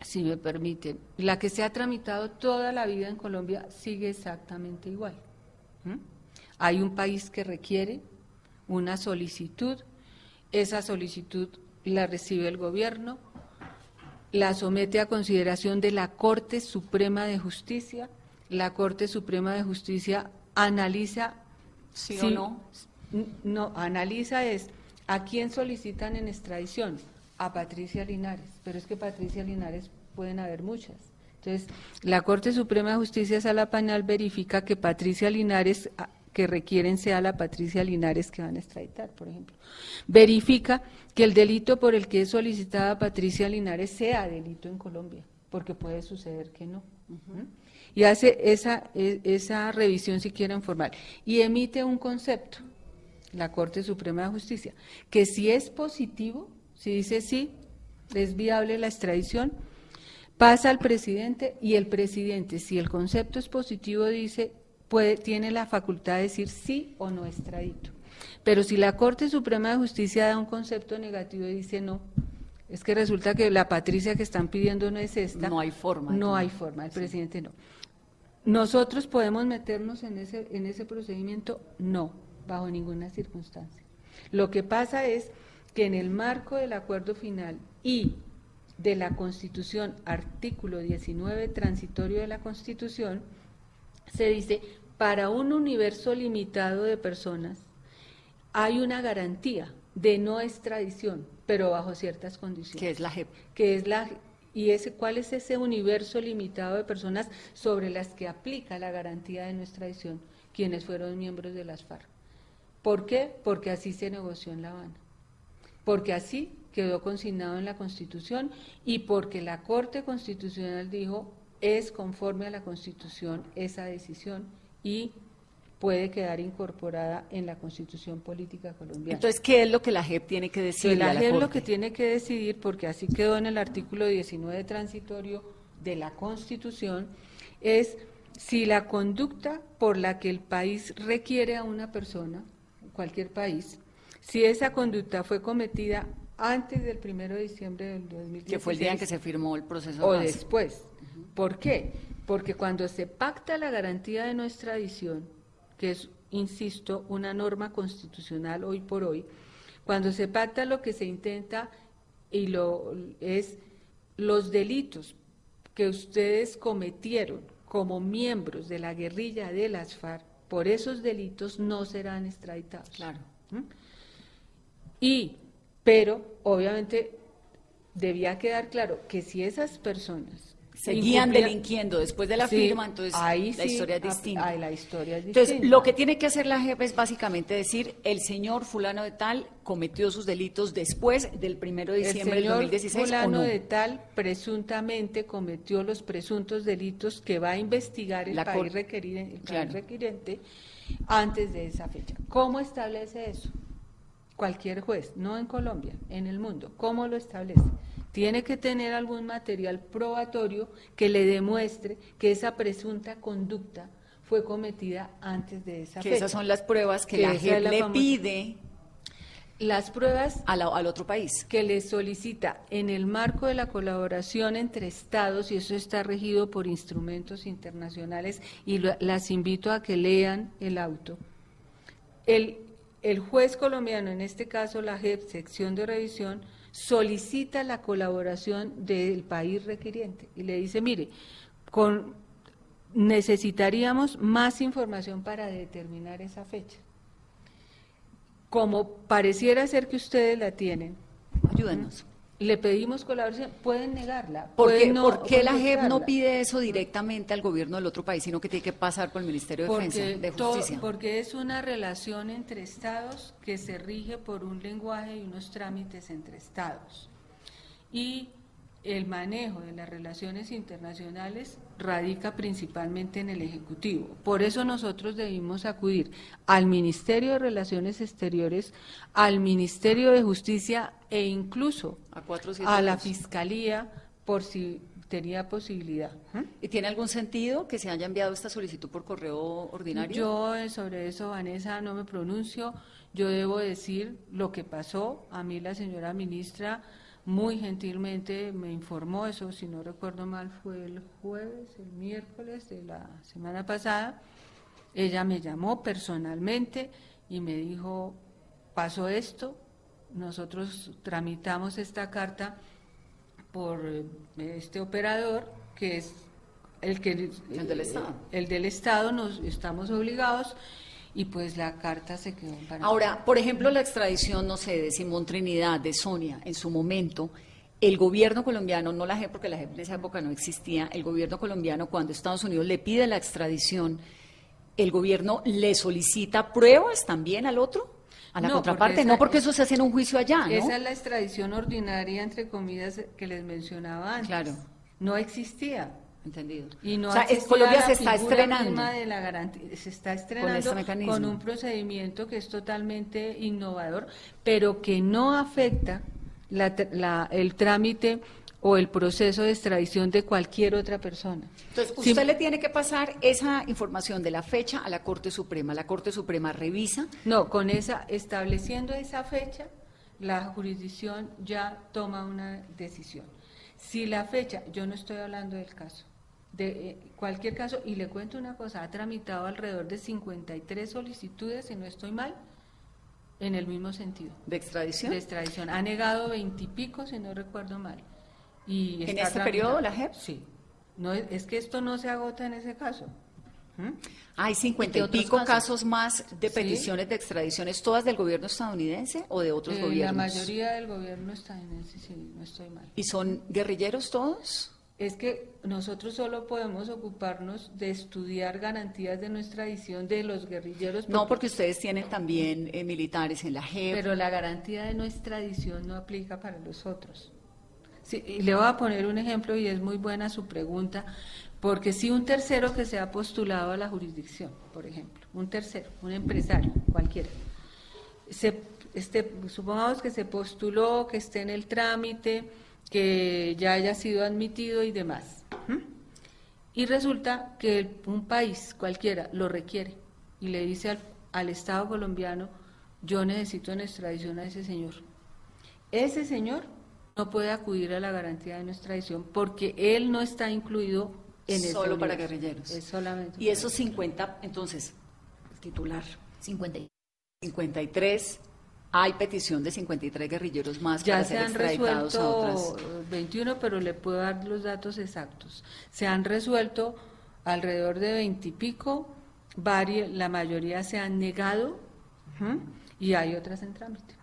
si me permiten, la que se ha tramitado toda la vida en Colombia sigue exactamente igual. Hay un país que requiere una solicitud, esa solicitud la recibe el gobierno, la somete a consideración de la Corte Suprema de Justicia, la Corte Suprema de Justicia analiza sí o no. No, analiza es a quién solicitan en extradición a Patricia Linares, pero es que Patricia Linares pueden haber muchas. Entonces, la Corte Suprema de Justicia Sala Panal verifica que Patricia Linares ah, que requieren sea la Patricia Linares que van a extraditar, por ejemplo. Verifica que el delito por el que es solicitada Patricia Linares sea delito en Colombia, porque puede suceder que no. Y hace esa, e, esa revisión si quieren formal. Y emite un concepto, la Corte Suprema de Justicia, que si es positivo, si dice sí, es viable la extradición, pasa al presidente y el presidente, si el concepto es positivo, dice, puede, tiene la facultad de decir sí o no extradito. Pero si la Corte Suprema de Justicia da un concepto negativo y dice no, es que resulta que la Patricia que están pidiendo no es esta. No hay forma. No hay forma, el presidente no. ¿Nosotros podemos meternos en ese, en ese procedimiento? No, bajo ninguna circunstancia. Lo que pasa es que en el marco del acuerdo final y de la Constitución, artículo 19 transitorio de la Constitución, se dice, para un universo limitado de personas hay una garantía de no extradición, pero bajo ciertas condiciones. Que es la JEP. Que es la y ese cuál es ese universo limitado de personas sobre las que aplica la garantía de no extradición, quienes fueron miembros de las FARC. ¿Por qué? Porque así se negoció en La Habana porque así quedó consignado en la Constitución y porque la Corte Constitucional dijo es conforme a la Constitución esa decisión y puede quedar incorporada en la Constitución Política Colombiana. Entonces, ¿qué es lo que la JEP tiene que decir? la, JEP lo que tiene que decidir, porque así quedó en el artículo 19 transitorio de la Constitución, es si la conducta por la que el país requiere a una persona, cualquier país, si esa conducta fue cometida antes del 1 de diciembre del 2016. Que fue el día en que se firmó el proceso. O después. ¿Por qué? Porque cuando se pacta la garantía de no extradición, que es, insisto, una norma constitucional hoy por hoy, cuando se pacta lo que se intenta y lo es los delitos que ustedes cometieron como miembros de la guerrilla de las FARC, por esos delitos no serán extraditados. Claro. ¿Mm? Y, pero obviamente debía quedar claro que si esas personas Seguían delinquiendo después de la Sí, firma, entonces ahí la sí, historia es ah, distinta. ah, la historia es Entonces, distinta. lo que tiene que hacer la JEP es básicamente decir, el señor fulano de tal cometió sus delitos después del primero de el diciembre del señor 2016 o fulano no. de tal presuntamente cometió los presuntos delitos que va a investigar el La país requerente, el país Claro. requirente antes de esa fecha. ¿Cómo establece eso? Cualquier juez, no en Colombia, en el mundo. ¿Cómo lo establece? Tiene que tener algún material probatorio que le demuestre que esa presunta conducta fue cometida antes de esa Que fecha. esas son las pruebas que, Que la JEP le famosa- pide Las pruebas a la- al otro país. que le solicita en el marco de la colaboración entre estados, y eso está regido por instrumentos internacionales, y lo- las invito a que lean el auto. El, el juez colombiano, en este caso la JEP, sección de revisión, solicita la colaboración del país requiriente y le dice, mire, con, necesitaríamos más información para determinar esa fecha. Como pareciera ser que ustedes la tienen, Ayúdenos. Le pedimos colaboración, pueden negarla. ¿Por qué, no por qué la JEP no pide eso directamente al gobierno del otro país, sino que tiene que pasar por el Ministerio de Defensa, de to- Justicia? porque es una relación entre estados que se rige por un lenguaje y unos trámites entre estados. Y el manejo de las relaciones internacionales radica principalmente en el Ejecutivo. Por eso nosotros debimos acudir al Ministerio de Relaciones Exteriores, al Ministerio de Justicia e incluso A cuatro o siete a la. Fiscalía por si tenía posibilidad. ¿Y tiene algún sentido que se haya enviado esta solicitud por correo ordinario? Yo eh, sobre eso, Vanessa, no me pronuncio. Yo debo decir lo que pasó. A mí la señora ministra muy gentilmente me informó eso, si no recuerdo mal, fue el jueves, el miércoles de la semana pasada. Ella me llamó personalmente y me dijo, pasó esto, nosotros tramitamos esta carta por eh, este operador que es el que El del Estado. el del Estado nos estamos obligados y pues la carta se quedó en Panamá. Ahora, por ejemplo, la extradición, no sé, de Simón Trinidad, de Sonia, en su momento, el gobierno colombiano, no la JEP, porque la JEP en esa época no existía, el gobierno colombiano, cuando Estados Unidos le pide la extradición, el gobierno le solicita pruebas también al otro, a la No, porque contraparte, esa- no porque eso se hace en un juicio allá, ¿no? Esa es la extradición ordinaria entre comillas que les mencionaba antes. Claro. No existía. Entendido. Y no o sea, es- Colombia se está estrenando. de la garantía, se está estrenando con un procedimiento que es totalmente innovador, pero que no afecta la la- el trámite o el proceso de extradición de cualquier otra persona. Entonces, usted le tiene que pasar esa información de la fecha a la Corte Suprema. La Corte Suprema revisa No, con esa, estableciendo esa fecha, la jurisdicción ya toma una decisión. Si la fecha, yo no estoy hablando del caso, de eh, cualquier caso, y le cuento una cosa, ha tramitado alrededor de 53 solicitudes, si no estoy mal, en el mismo sentido, de extradición. de extradición. Ha negado veintipico, si no recuerdo mal. Y ¿En este tramitado. periodo, la JEP? Sí. No, es, que esto no se agota en ese caso. ¿Mm? Hay cincuenta ¿Y pico casos? casos más de Sí. peticiones de extradiciones, todas del gobierno estadounidense o de otros Eh, gobiernos. La mayoría del gobierno estadounidense, sí, no estoy mal. ¿Y son guerrilleros todos? Es que nosotros solo podemos ocuparnos de estudiar garantías de nuestra edición de los guerrilleros. No, porque ustedes tienen también eh, militares en la JEP. Pero la garantía de nuestra edición no aplica para los otros. Sí, y le voy a poner un ejemplo y es muy buena su pregunta, porque si un tercero que se ha postulado a la jurisdicción, por ejemplo, un tercero, un empresario, cualquiera, se, este, supongamos que se postuló, que esté en el trámite, que ya haya sido admitido y demás. Y resulta que el- un país cualquiera lo requiere y le dice al, al Estado colombiano, yo necesito en extradición a ese señor. Ese señor no puede acudir a la garantía de nuestra extradición porque él no está incluido en ese Solo para guerrilleros. Es solamente Y esos 50, entonces, el titular, 50 y- 53 Hay petición de 53 guerrilleros más Ya para se ser han extraditados a otras. eh, 21, pero le puedo dar los datos exactos. Se han resuelto alrededor de 20 y pico, la mayoría se han negado y hay otras en trámite.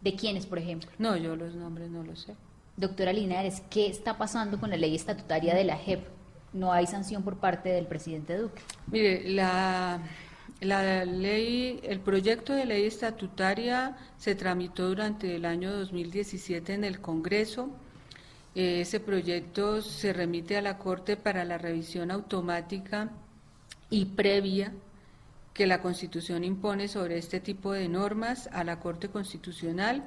¿De quiénes, por ejemplo? No, yo los nombres no los sé. Doctora Linares, ¿qué está pasando con la ley estatutaria de la JEP? No hay sanción por parte del presidente Duque. Mire, la, la ley, el proyecto de ley estatutaria se tramitó durante el año 2017 en el Congreso. Eh, Ese proyecto se remite a la Corte para la revisión automática y previa que la Constitución impone sobre este tipo de normas a la Corte Constitucional,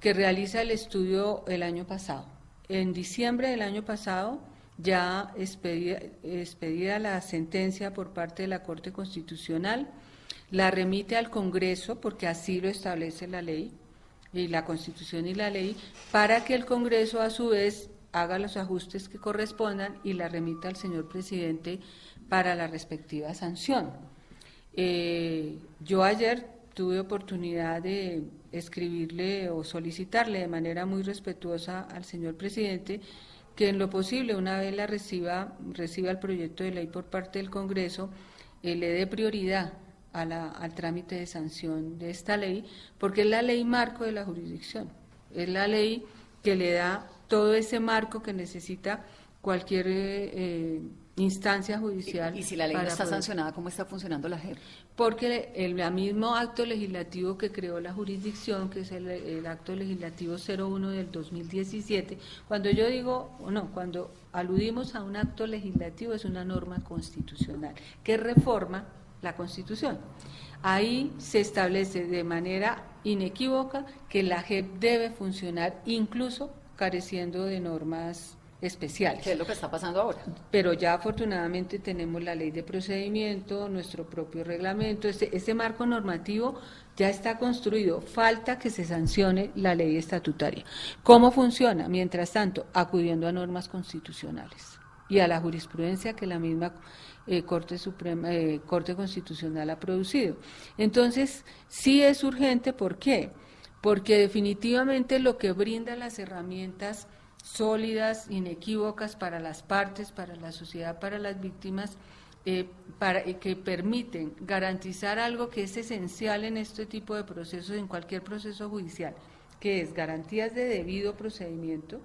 que realiza el estudio el año pasado. En diciembre del año pasado, ya expedida, la sentencia por parte de la Corte Constitucional, la remite al Congreso, porque así lo establece la ley, y la Constitución y la ley, para que el Congreso a su vez haga los ajustes que correspondan y la remita al señor presidente para la respectiva sanción. Eh, yo ayer tuve oportunidad de escribirle o solicitarle de manera muy respetuosa al señor presidente que en lo posible, una vez la reciba, reciba el proyecto de ley por parte del Congreso, eh, le dé prioridad a la- al trámite de sanción de esta ley, porque es la ley marco de la jurisdicción, es la ley que le da todo ese marco que necesita cualquier eh, eh, instancia judicial. Y, y si la ley no está poder- sancionada, ¿cómo está funcionando la JEP? porque el, el mismo acto legislativo que creó la jurisdicción, que es el, el acto legislativo 01 del 2017, cuando yo digo, no, cuando aludimos a un acto legislativo es una norma constitucional que reforma la Constitución. Ahí se establece de manera inequívoca que la JEP debe funcionar incluso careciendo de normas especiales ¿Qué es lo que está pasando ahora? pero ya afortunadamente tenemos la ley de procedimiento, nuestro propio reglamento, este, este marco normativo ya está construido, falta que se sancione la ley estatutaria. ¿Cómo funciona? Mientras tanto, acudiendo a normas constitucionales y a la jurisprudencia que la misma eh, Corte Suprema, eh, Corte Constitucional ha producido. Entonces, sí es urgente, ¿por qué? Porque definitivamente lo que brinda las herramientas sólidas, inequívocas para las partes, para la sociedad, para las víctimas, eh, para, eh, que permiten garantizar algo que es esencial en este tipo de procesos, en cualquier proceso judicial, que es garantías de debido procedimiento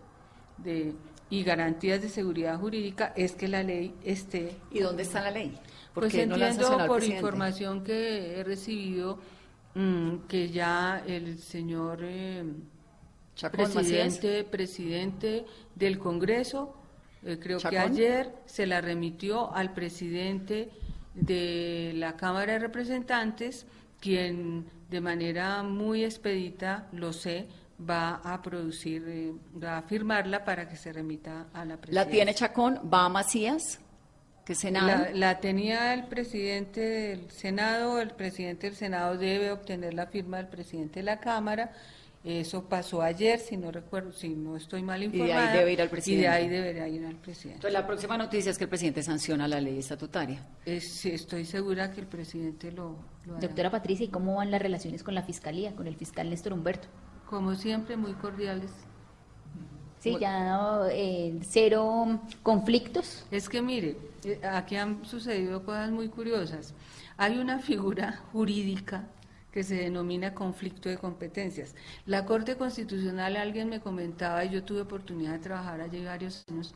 de, y garantías de seguridad jurídica, es que la ley esté ¿Y dónde está la ley? ¿Por pues no entiendo por presidente? información que he recibido mm, que ya el señor eh, Chacón Macías. presidente presidente del Congreso eh, creo que ayer se la remitió al presidente de la Cámara de Representantes quien de manera muy expedita lo sé va a producir eh, va a firmarla para que se remita a la presidencia ¿La tiene Chacón? ¿Va a Macías? ¿Qué Senado? la, la tenía el presidente del Senado, el presidente del Senado debe obtener la firma del presidente de la Cámara. Eso pasó ayer, si no recuerdo, si no estoy mal de ahí informada. debe ir al Y presidente. de ahí debería ir al presidente. Entonces, la próxima noticia es que el presidente sanciona la ley estatutaria. Es- sí, estoy segura que el presidente lo, lo hará. Doctora Patricia, ¿y cómo van las relaciones con la Fiscalía, con el fiscal Néstor Humberto? Como siempre, muy cordiales. Sí, ya eh, cero conflictos. Es que mire, eh, aquí han sucedido cosas muy curiosas. Hay una figura jurídica que se denomina conflicto de competencias. La Corte Constitucional, alguien me comentaba, y yo tuve oportunidad de trabajar allí varios años,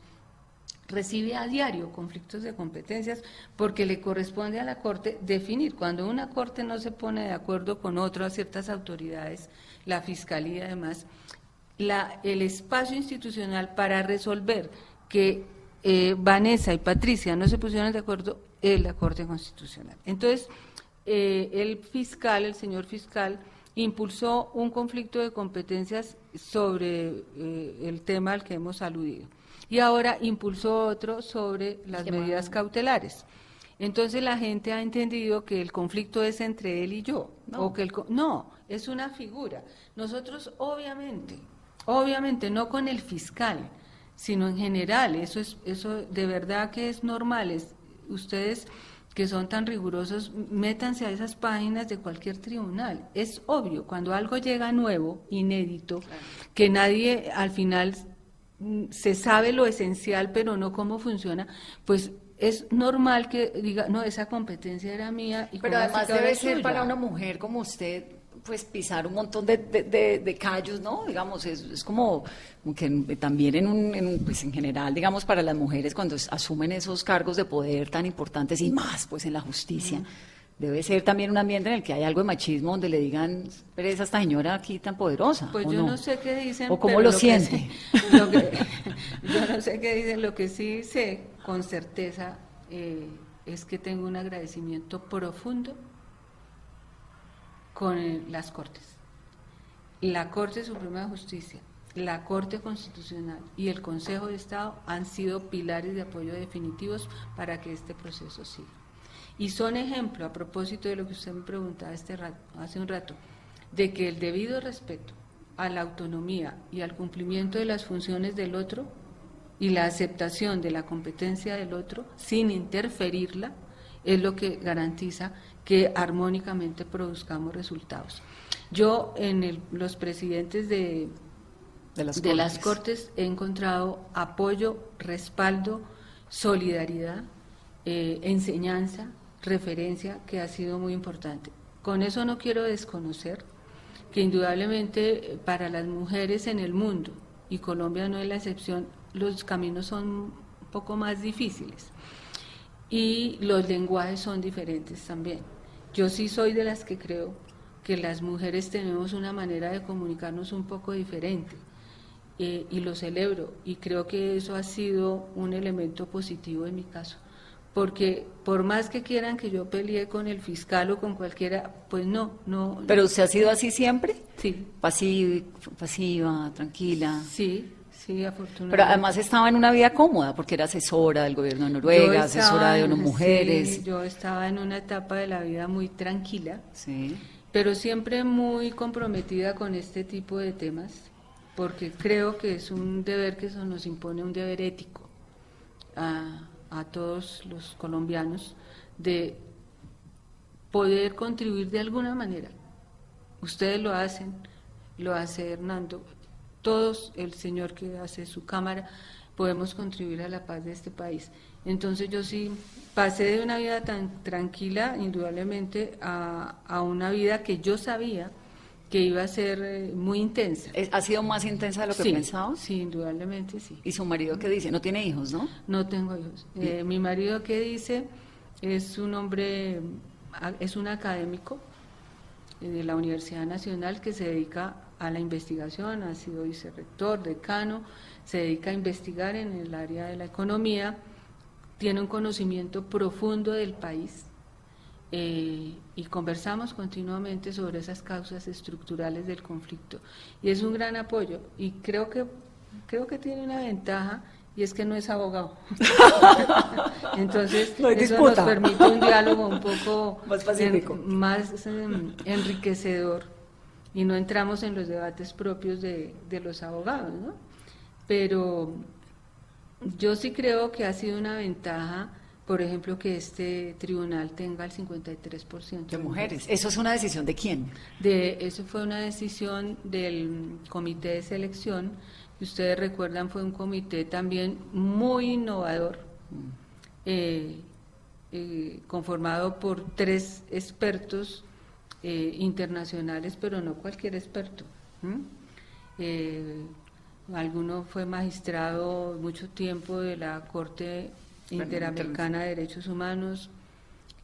recibe a diario conflictos de competencias porque le corresponde a la Corte definir. Cuando una Corte no se pone de acuerdo con otras ciertas autoridades, la Fiscalía además, la, el espacio institucional para resolver que eh, Vanessa y Patricia no se pusieron de acuerdo es la Corte Constitucional. Entonces, eh, el fiscal, el señor fiscal, impulsó un conflicto de competencias sobre eh, el tema al que hemos aludido. Y ahora impulsó otro sobre las medidas cautelares. Entonces la gente ha entendido que el conflicto es entre él y yo. No. O que el, no, es una figura. Nosotros obviamente, obviamente no con el fiscal, sino en general, eso es eso de verdad que es normal. Es, ustedes que son tan rigurosos, métanse a esas páginas de cualquier tribunal. Es obvio, cuando algo llega nuevo, inédito, que nadie al final mm, se sabe lo esencial, pero no cómo funciona, pues es normal que diga, no, esa competencia era mía. Y pero ¿cómo además debe ser para una mujer como usted, pues pisar un montón de, de, de- de callos, ¿no? Digamos, es, es como, como que también en un, en un, pues en general, digamos, para las mujeres cuando asumen esos cargos de poder tan importantes y más, pues en la justicia. Debe ser también un ambiente en el que hay algo de machismo donde le digan, pero es esta señora aquí tan poderosa. Pues ¿o yo no? sé qué dicen. ¿O cómo lo siente? sí- lo que- yo no sé qué dicen, lo que sí sé con certeza eh, es que tengo un agradecimiento profundo con las Cortes. La Corte Suprema de Justicia, la Corte Constitucional y el Consejo de Estado han sido pilares de apoyo definitivos para que este proceso siga. Y son ejemplo, a propósito de lo que usted me preguntaba este hace un rato, de que el debido respeto a la autonomía y al cumplimiento de las funciones del otro y la aceptación de la competencia del otro sin interferirla es lo que garantiza que armónicamente produzcamos resultados. Yo en el- los presidentes de, De las de las cortes. Cortes he encontrado apoyo, respaldo, solidaridad, eh, enseñanza, referencia, que ha sido muy importante. Con eso no quiero desconocer que indudablemente eh, para las mujeres en el mundo, y Colombia no es la excepción, los caminos son un poco más difíciles y los lenguajes son diferentes también. Yo sí soy de las que creo que las mujeres tenemos una manera de comunicarnos un poco diferente eh, y lo celebro y creo que eso ha sido un elemento positivo en mi caso. Porque por más que quieran que yo pelee con el fiscal o con cualquiera, pues no, no. ¿Pero usted ha sido así siempre? sí, Pasiva, pasiva tranquila. sí, sí, afortunadamente. Pero además estaba en una vida cómoda porque era asesora del gobierno de Noruega, estaba asesora de en- unas sí, mujeres. yo estaba en una etapa de la vida muy tranquila. Sí. pero siempre muy comprometida con este tipo de temas, porque creo que es un deber que eso nos impone, un deber ético a, a todos los colombianos de poder contribuir de alguna manera. Ustedes lo hacen, lo hace Hernando, todos, el señor que hace su cámara, podemos contribuir a la paz de este país. Entonces yo sí pasé de una vida tan tranquila, indudablemente, a, a una vida que yo sabía que iba a ser eh, muy intensa. ¿Ha sido más intensa de lo que sí, pensaba? Sí, indudablemente sí. ¿Y su marido qué dice? No tiene hijos, ¿no? No tengo hijos. Eh, mi marido, ¿qué dice? Es un hombre, es un académico eh, de la Universidad Nacional que se dedica a la investigación, ha sido vicerrector, decano, se dedica a investigar en el área de la economía, tiene un conocimiento profundo del país eh, y conversamos continuamente sobre esas causas estructurales del conflicto. Y es un gran apoyo y creo que, creo que tiene una ventaja y es que no es abogado. Entonces, No eso nos permite un diálogo un poco Más en- más em, enriquecedor y no entramos en los debates propios de, de los abogados, ¿no? Pero yo sí creo que ha sido una ventaja, por ejemplo, que este tribunal tenga el 53% De mujeres. ¿Eso es una decisión de quién? de, eso fue una decisión del comité de selección, que ustedes recuerdan fue un comité también muy innovador, eh, eh, conformado por tres expertos eh, internacionales, pero no cualquier experto. Eh, alguno fue magistrado mucho tiempo de la Corte Interamericana de Derechos Humanos,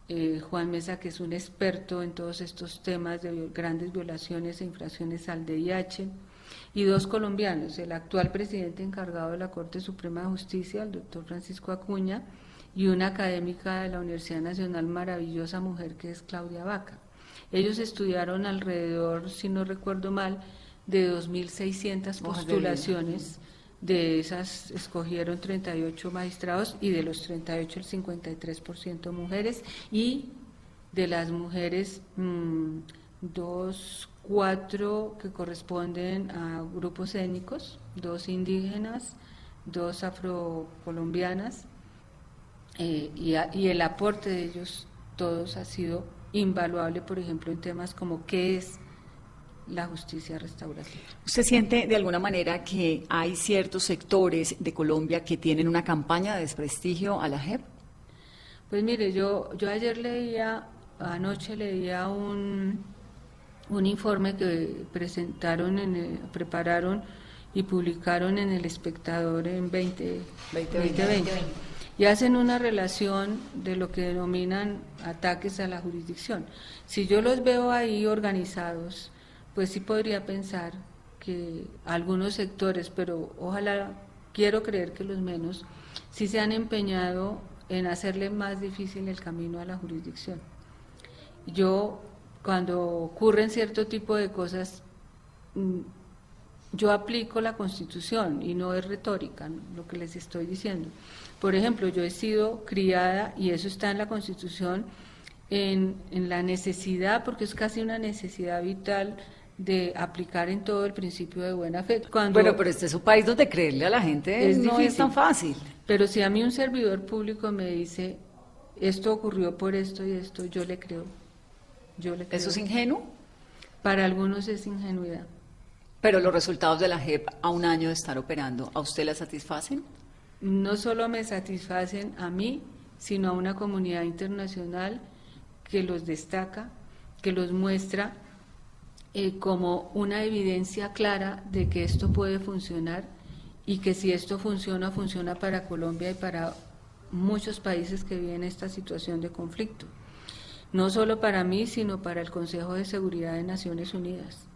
eh, Juan Mesa, que es un experto en todos estos temas de grandes violaciones e infracciones al DIH, y dos colombianos, el actual presidente encargado de la Corte Suprema de Justicia, el doctor Francisco Acuña, y una académica de la Universidad Nacional, maravillosa mujer, que es Claudia Vaca. Ellos estudiaron alrededor, si no recuerdo mal, de 2.600 Hojas de vida. postulaciones. De esas escogieron 38 magistrados y de los 38 el 53% mujeres y de las mujeres mm, dos, cuatro que corresponden a grupos étnicos, dos indígenas, dos afrocolombianas, eh, y, a- y el aporte de ellos todos ha sido invaluable, por ejemplo, en temas como qué es la justicia restaurativa. ¿Usted siente de alguna manera que hay ciertos sectores de Colombia que tienen una campaña de desprestigio a la JEP? Pues mire, yo, yo ayer leía, anoche leía un, un informe que presentaron, en el- prepararon y publicaron en El Espectador en 20, 2020. Y hacen una relación de lo que denominan ataques a la jurisdicción. Si yo los veo ahí organizados, pues sí podría pensar que algunos sectores, pero ojalá, quiero creer que los menos, sí se han empeñado en hacerle más difícil el camino a la jurisdicción. Yo, cuando ocurren cierto tipo de cosas, mm, yo aplico la Constitución y no es retórica lo que les estoy diciendo. Por ejemplo, yo he sido criada, y eso está en la Constitución, en, en la necesidad, porque es casi una necesidad vital, de aplicar en todo el principio de buena fe. Cuando, Bueno, pero este es un país donde creerle a la gente Es no es tan fácil. Pero si a mí un servidor público me dice, esto ocurrió por esto y esto, yo le creo. Yo le creo. ¿Eso es ingenuo? Para algunos es ingenuidad. Pero los resultados de la JEP a un año de estar operando, ¿a usted la satisfacen? No solo me satisfacen a mí, sino a una comunidad internacional que los destaca, que los muestra eh, como una evidencia clara de que esto puede funcionar y que si esto funciona, funciona para Colombia y para muchos países que viven esta situación de conflicto. No solo para mí, sino para el Consejo de Seguridad de Naciones Unidas,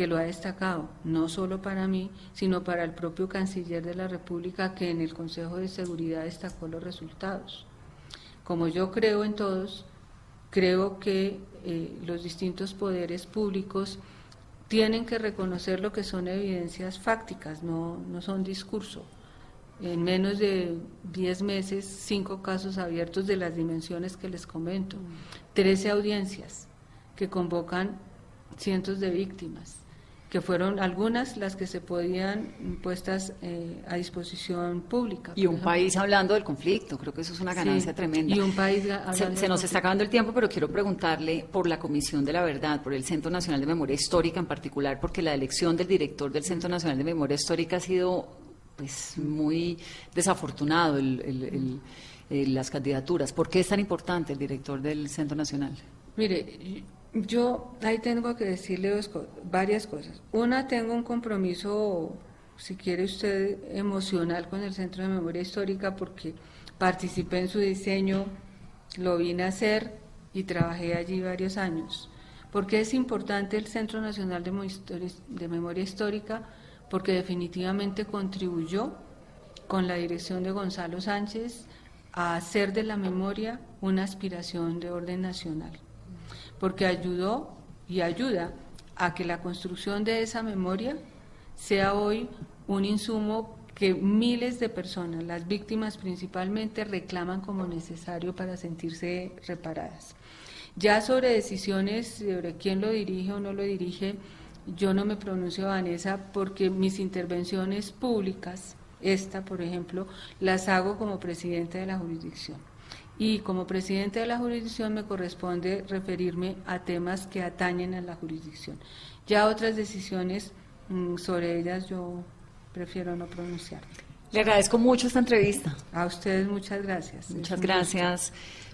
que lo ha destacado, no solo para mí, sino para el propio canciller de la República, que en el Consejo de Seguridad destacó los resultados. Como yo creo en todos, creo que eh, los distintos poderes públicos tienen que reconocer lo que son evidencias fácticas, no, no son discurso. En menos de 10 meses, cinco casos abiertos de las dimensiones que les comento, 13 audiencias que convocan cientos de víctimas, que fueron algunas las que se podían puestas eh, a disposición pública. Y un ejemplo. país hablando del conflicto, creo que eso es una ganancia Sí, tremenda. y un país se, se nos está acabando el tiempo, pero quiero preguntarle por la Comisión de la Verdad, por el Centro Nacional de Memoria Histórica en particular, porque la elección del director del Centro Nacional de Memoria Histórica ha sido pues muy desafortunado el- el- el- eh, las candidaturas. ¿Por qué es tan importante el director del Centro Nacional? Mire, yo ahí tengo que decirle dos varias cosas. Una, tengo un compromiso, si quiere usted, emocional con el Centro de Memoria Histórica porque participé en su diseño, lo vine a hacer y trabajé allí varios años. ¿Por qué es importante el Centro Nacional de Memoria Histórica? Porque definitivamente contribuyó con la dirección de Gonzalo Sánchez a hacer de la memoria una aspiración de orden nacional, porque ayudó y ayuda a que la construcción de esa memoria sea hoy un insumo que miles de personas, las víctimas principalmente, reclaman como necesario para sentirse reparadas. Ya sobre decisiones, sobre quién lo dirige o no lo dirige, yo no me pronuncio, Vanessa, porque mis intervenciones públicas, esta, por ejemplo, las hago como presidente de la jurisdicción. Y como presidente de la jurisdicción me corresponde referirme a temas que atañen a la jurisdicción. Ya otras decisiones mm, sobre ellas yo prefiero no pronunciarme. Le agradezco mucho esta entrevista. A ustedes muchas gracias. Muchas gracias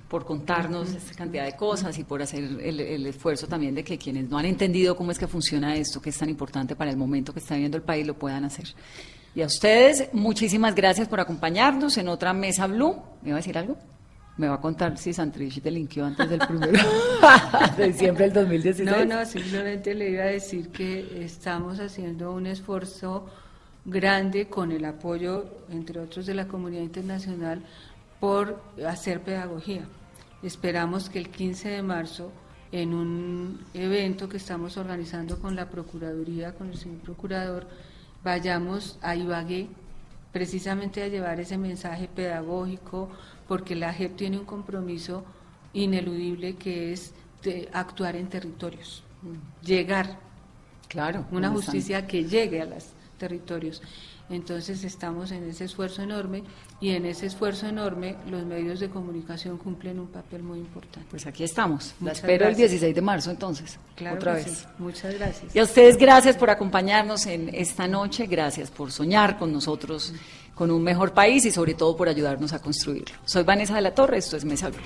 por contarnos esta cantidad de cosas y por hacer el, el esfuerzo también de que quienes no han entendido cómo es que funciona esto, que es tan importante para el momento que está viviendo el país, lo puedan hacer. Y a ustedes, muchísimas gracias por acompañarnos en otra mesa Blue. ¿Me va a decir algo? Me va a contar si Santrich delinquió antes del primero de diciembre del 2016. No, no, simplemente le iba a decir que estamos haciendo un esfuerzo grande con el apoyo, entre otros, de la comunidad internacional por hacer pedagogía. Esperamos que el 15 de marzo, en un evento que estamos organizando con la Procuraduría, con el señor Procurador, vayamos a Ibagué precisamente a llevar ese mensaje pedagógico, porque la JEP tiene un compromiso ineludible que es de actuar en territorios, llegar, Claro. una justicia que llegue a las territorios. Entonces estamos en ese esfuerzo enorme y en ese esfuerzo enorme los medios de comunicación cumplen un papel muy importante. Pues aquí estamos. La Muchas espero el gracias. 16 de marzo entonces. Claro otra vez. sí. Muchas gracias. Y a ustedes gracias por acompañarnos en esta noche, gracias por soñar con nosotros con un mejor país y sobre todo por ayudarnos a construirlo. Soy Vanessa de la Torre, esto es Mesa Blue.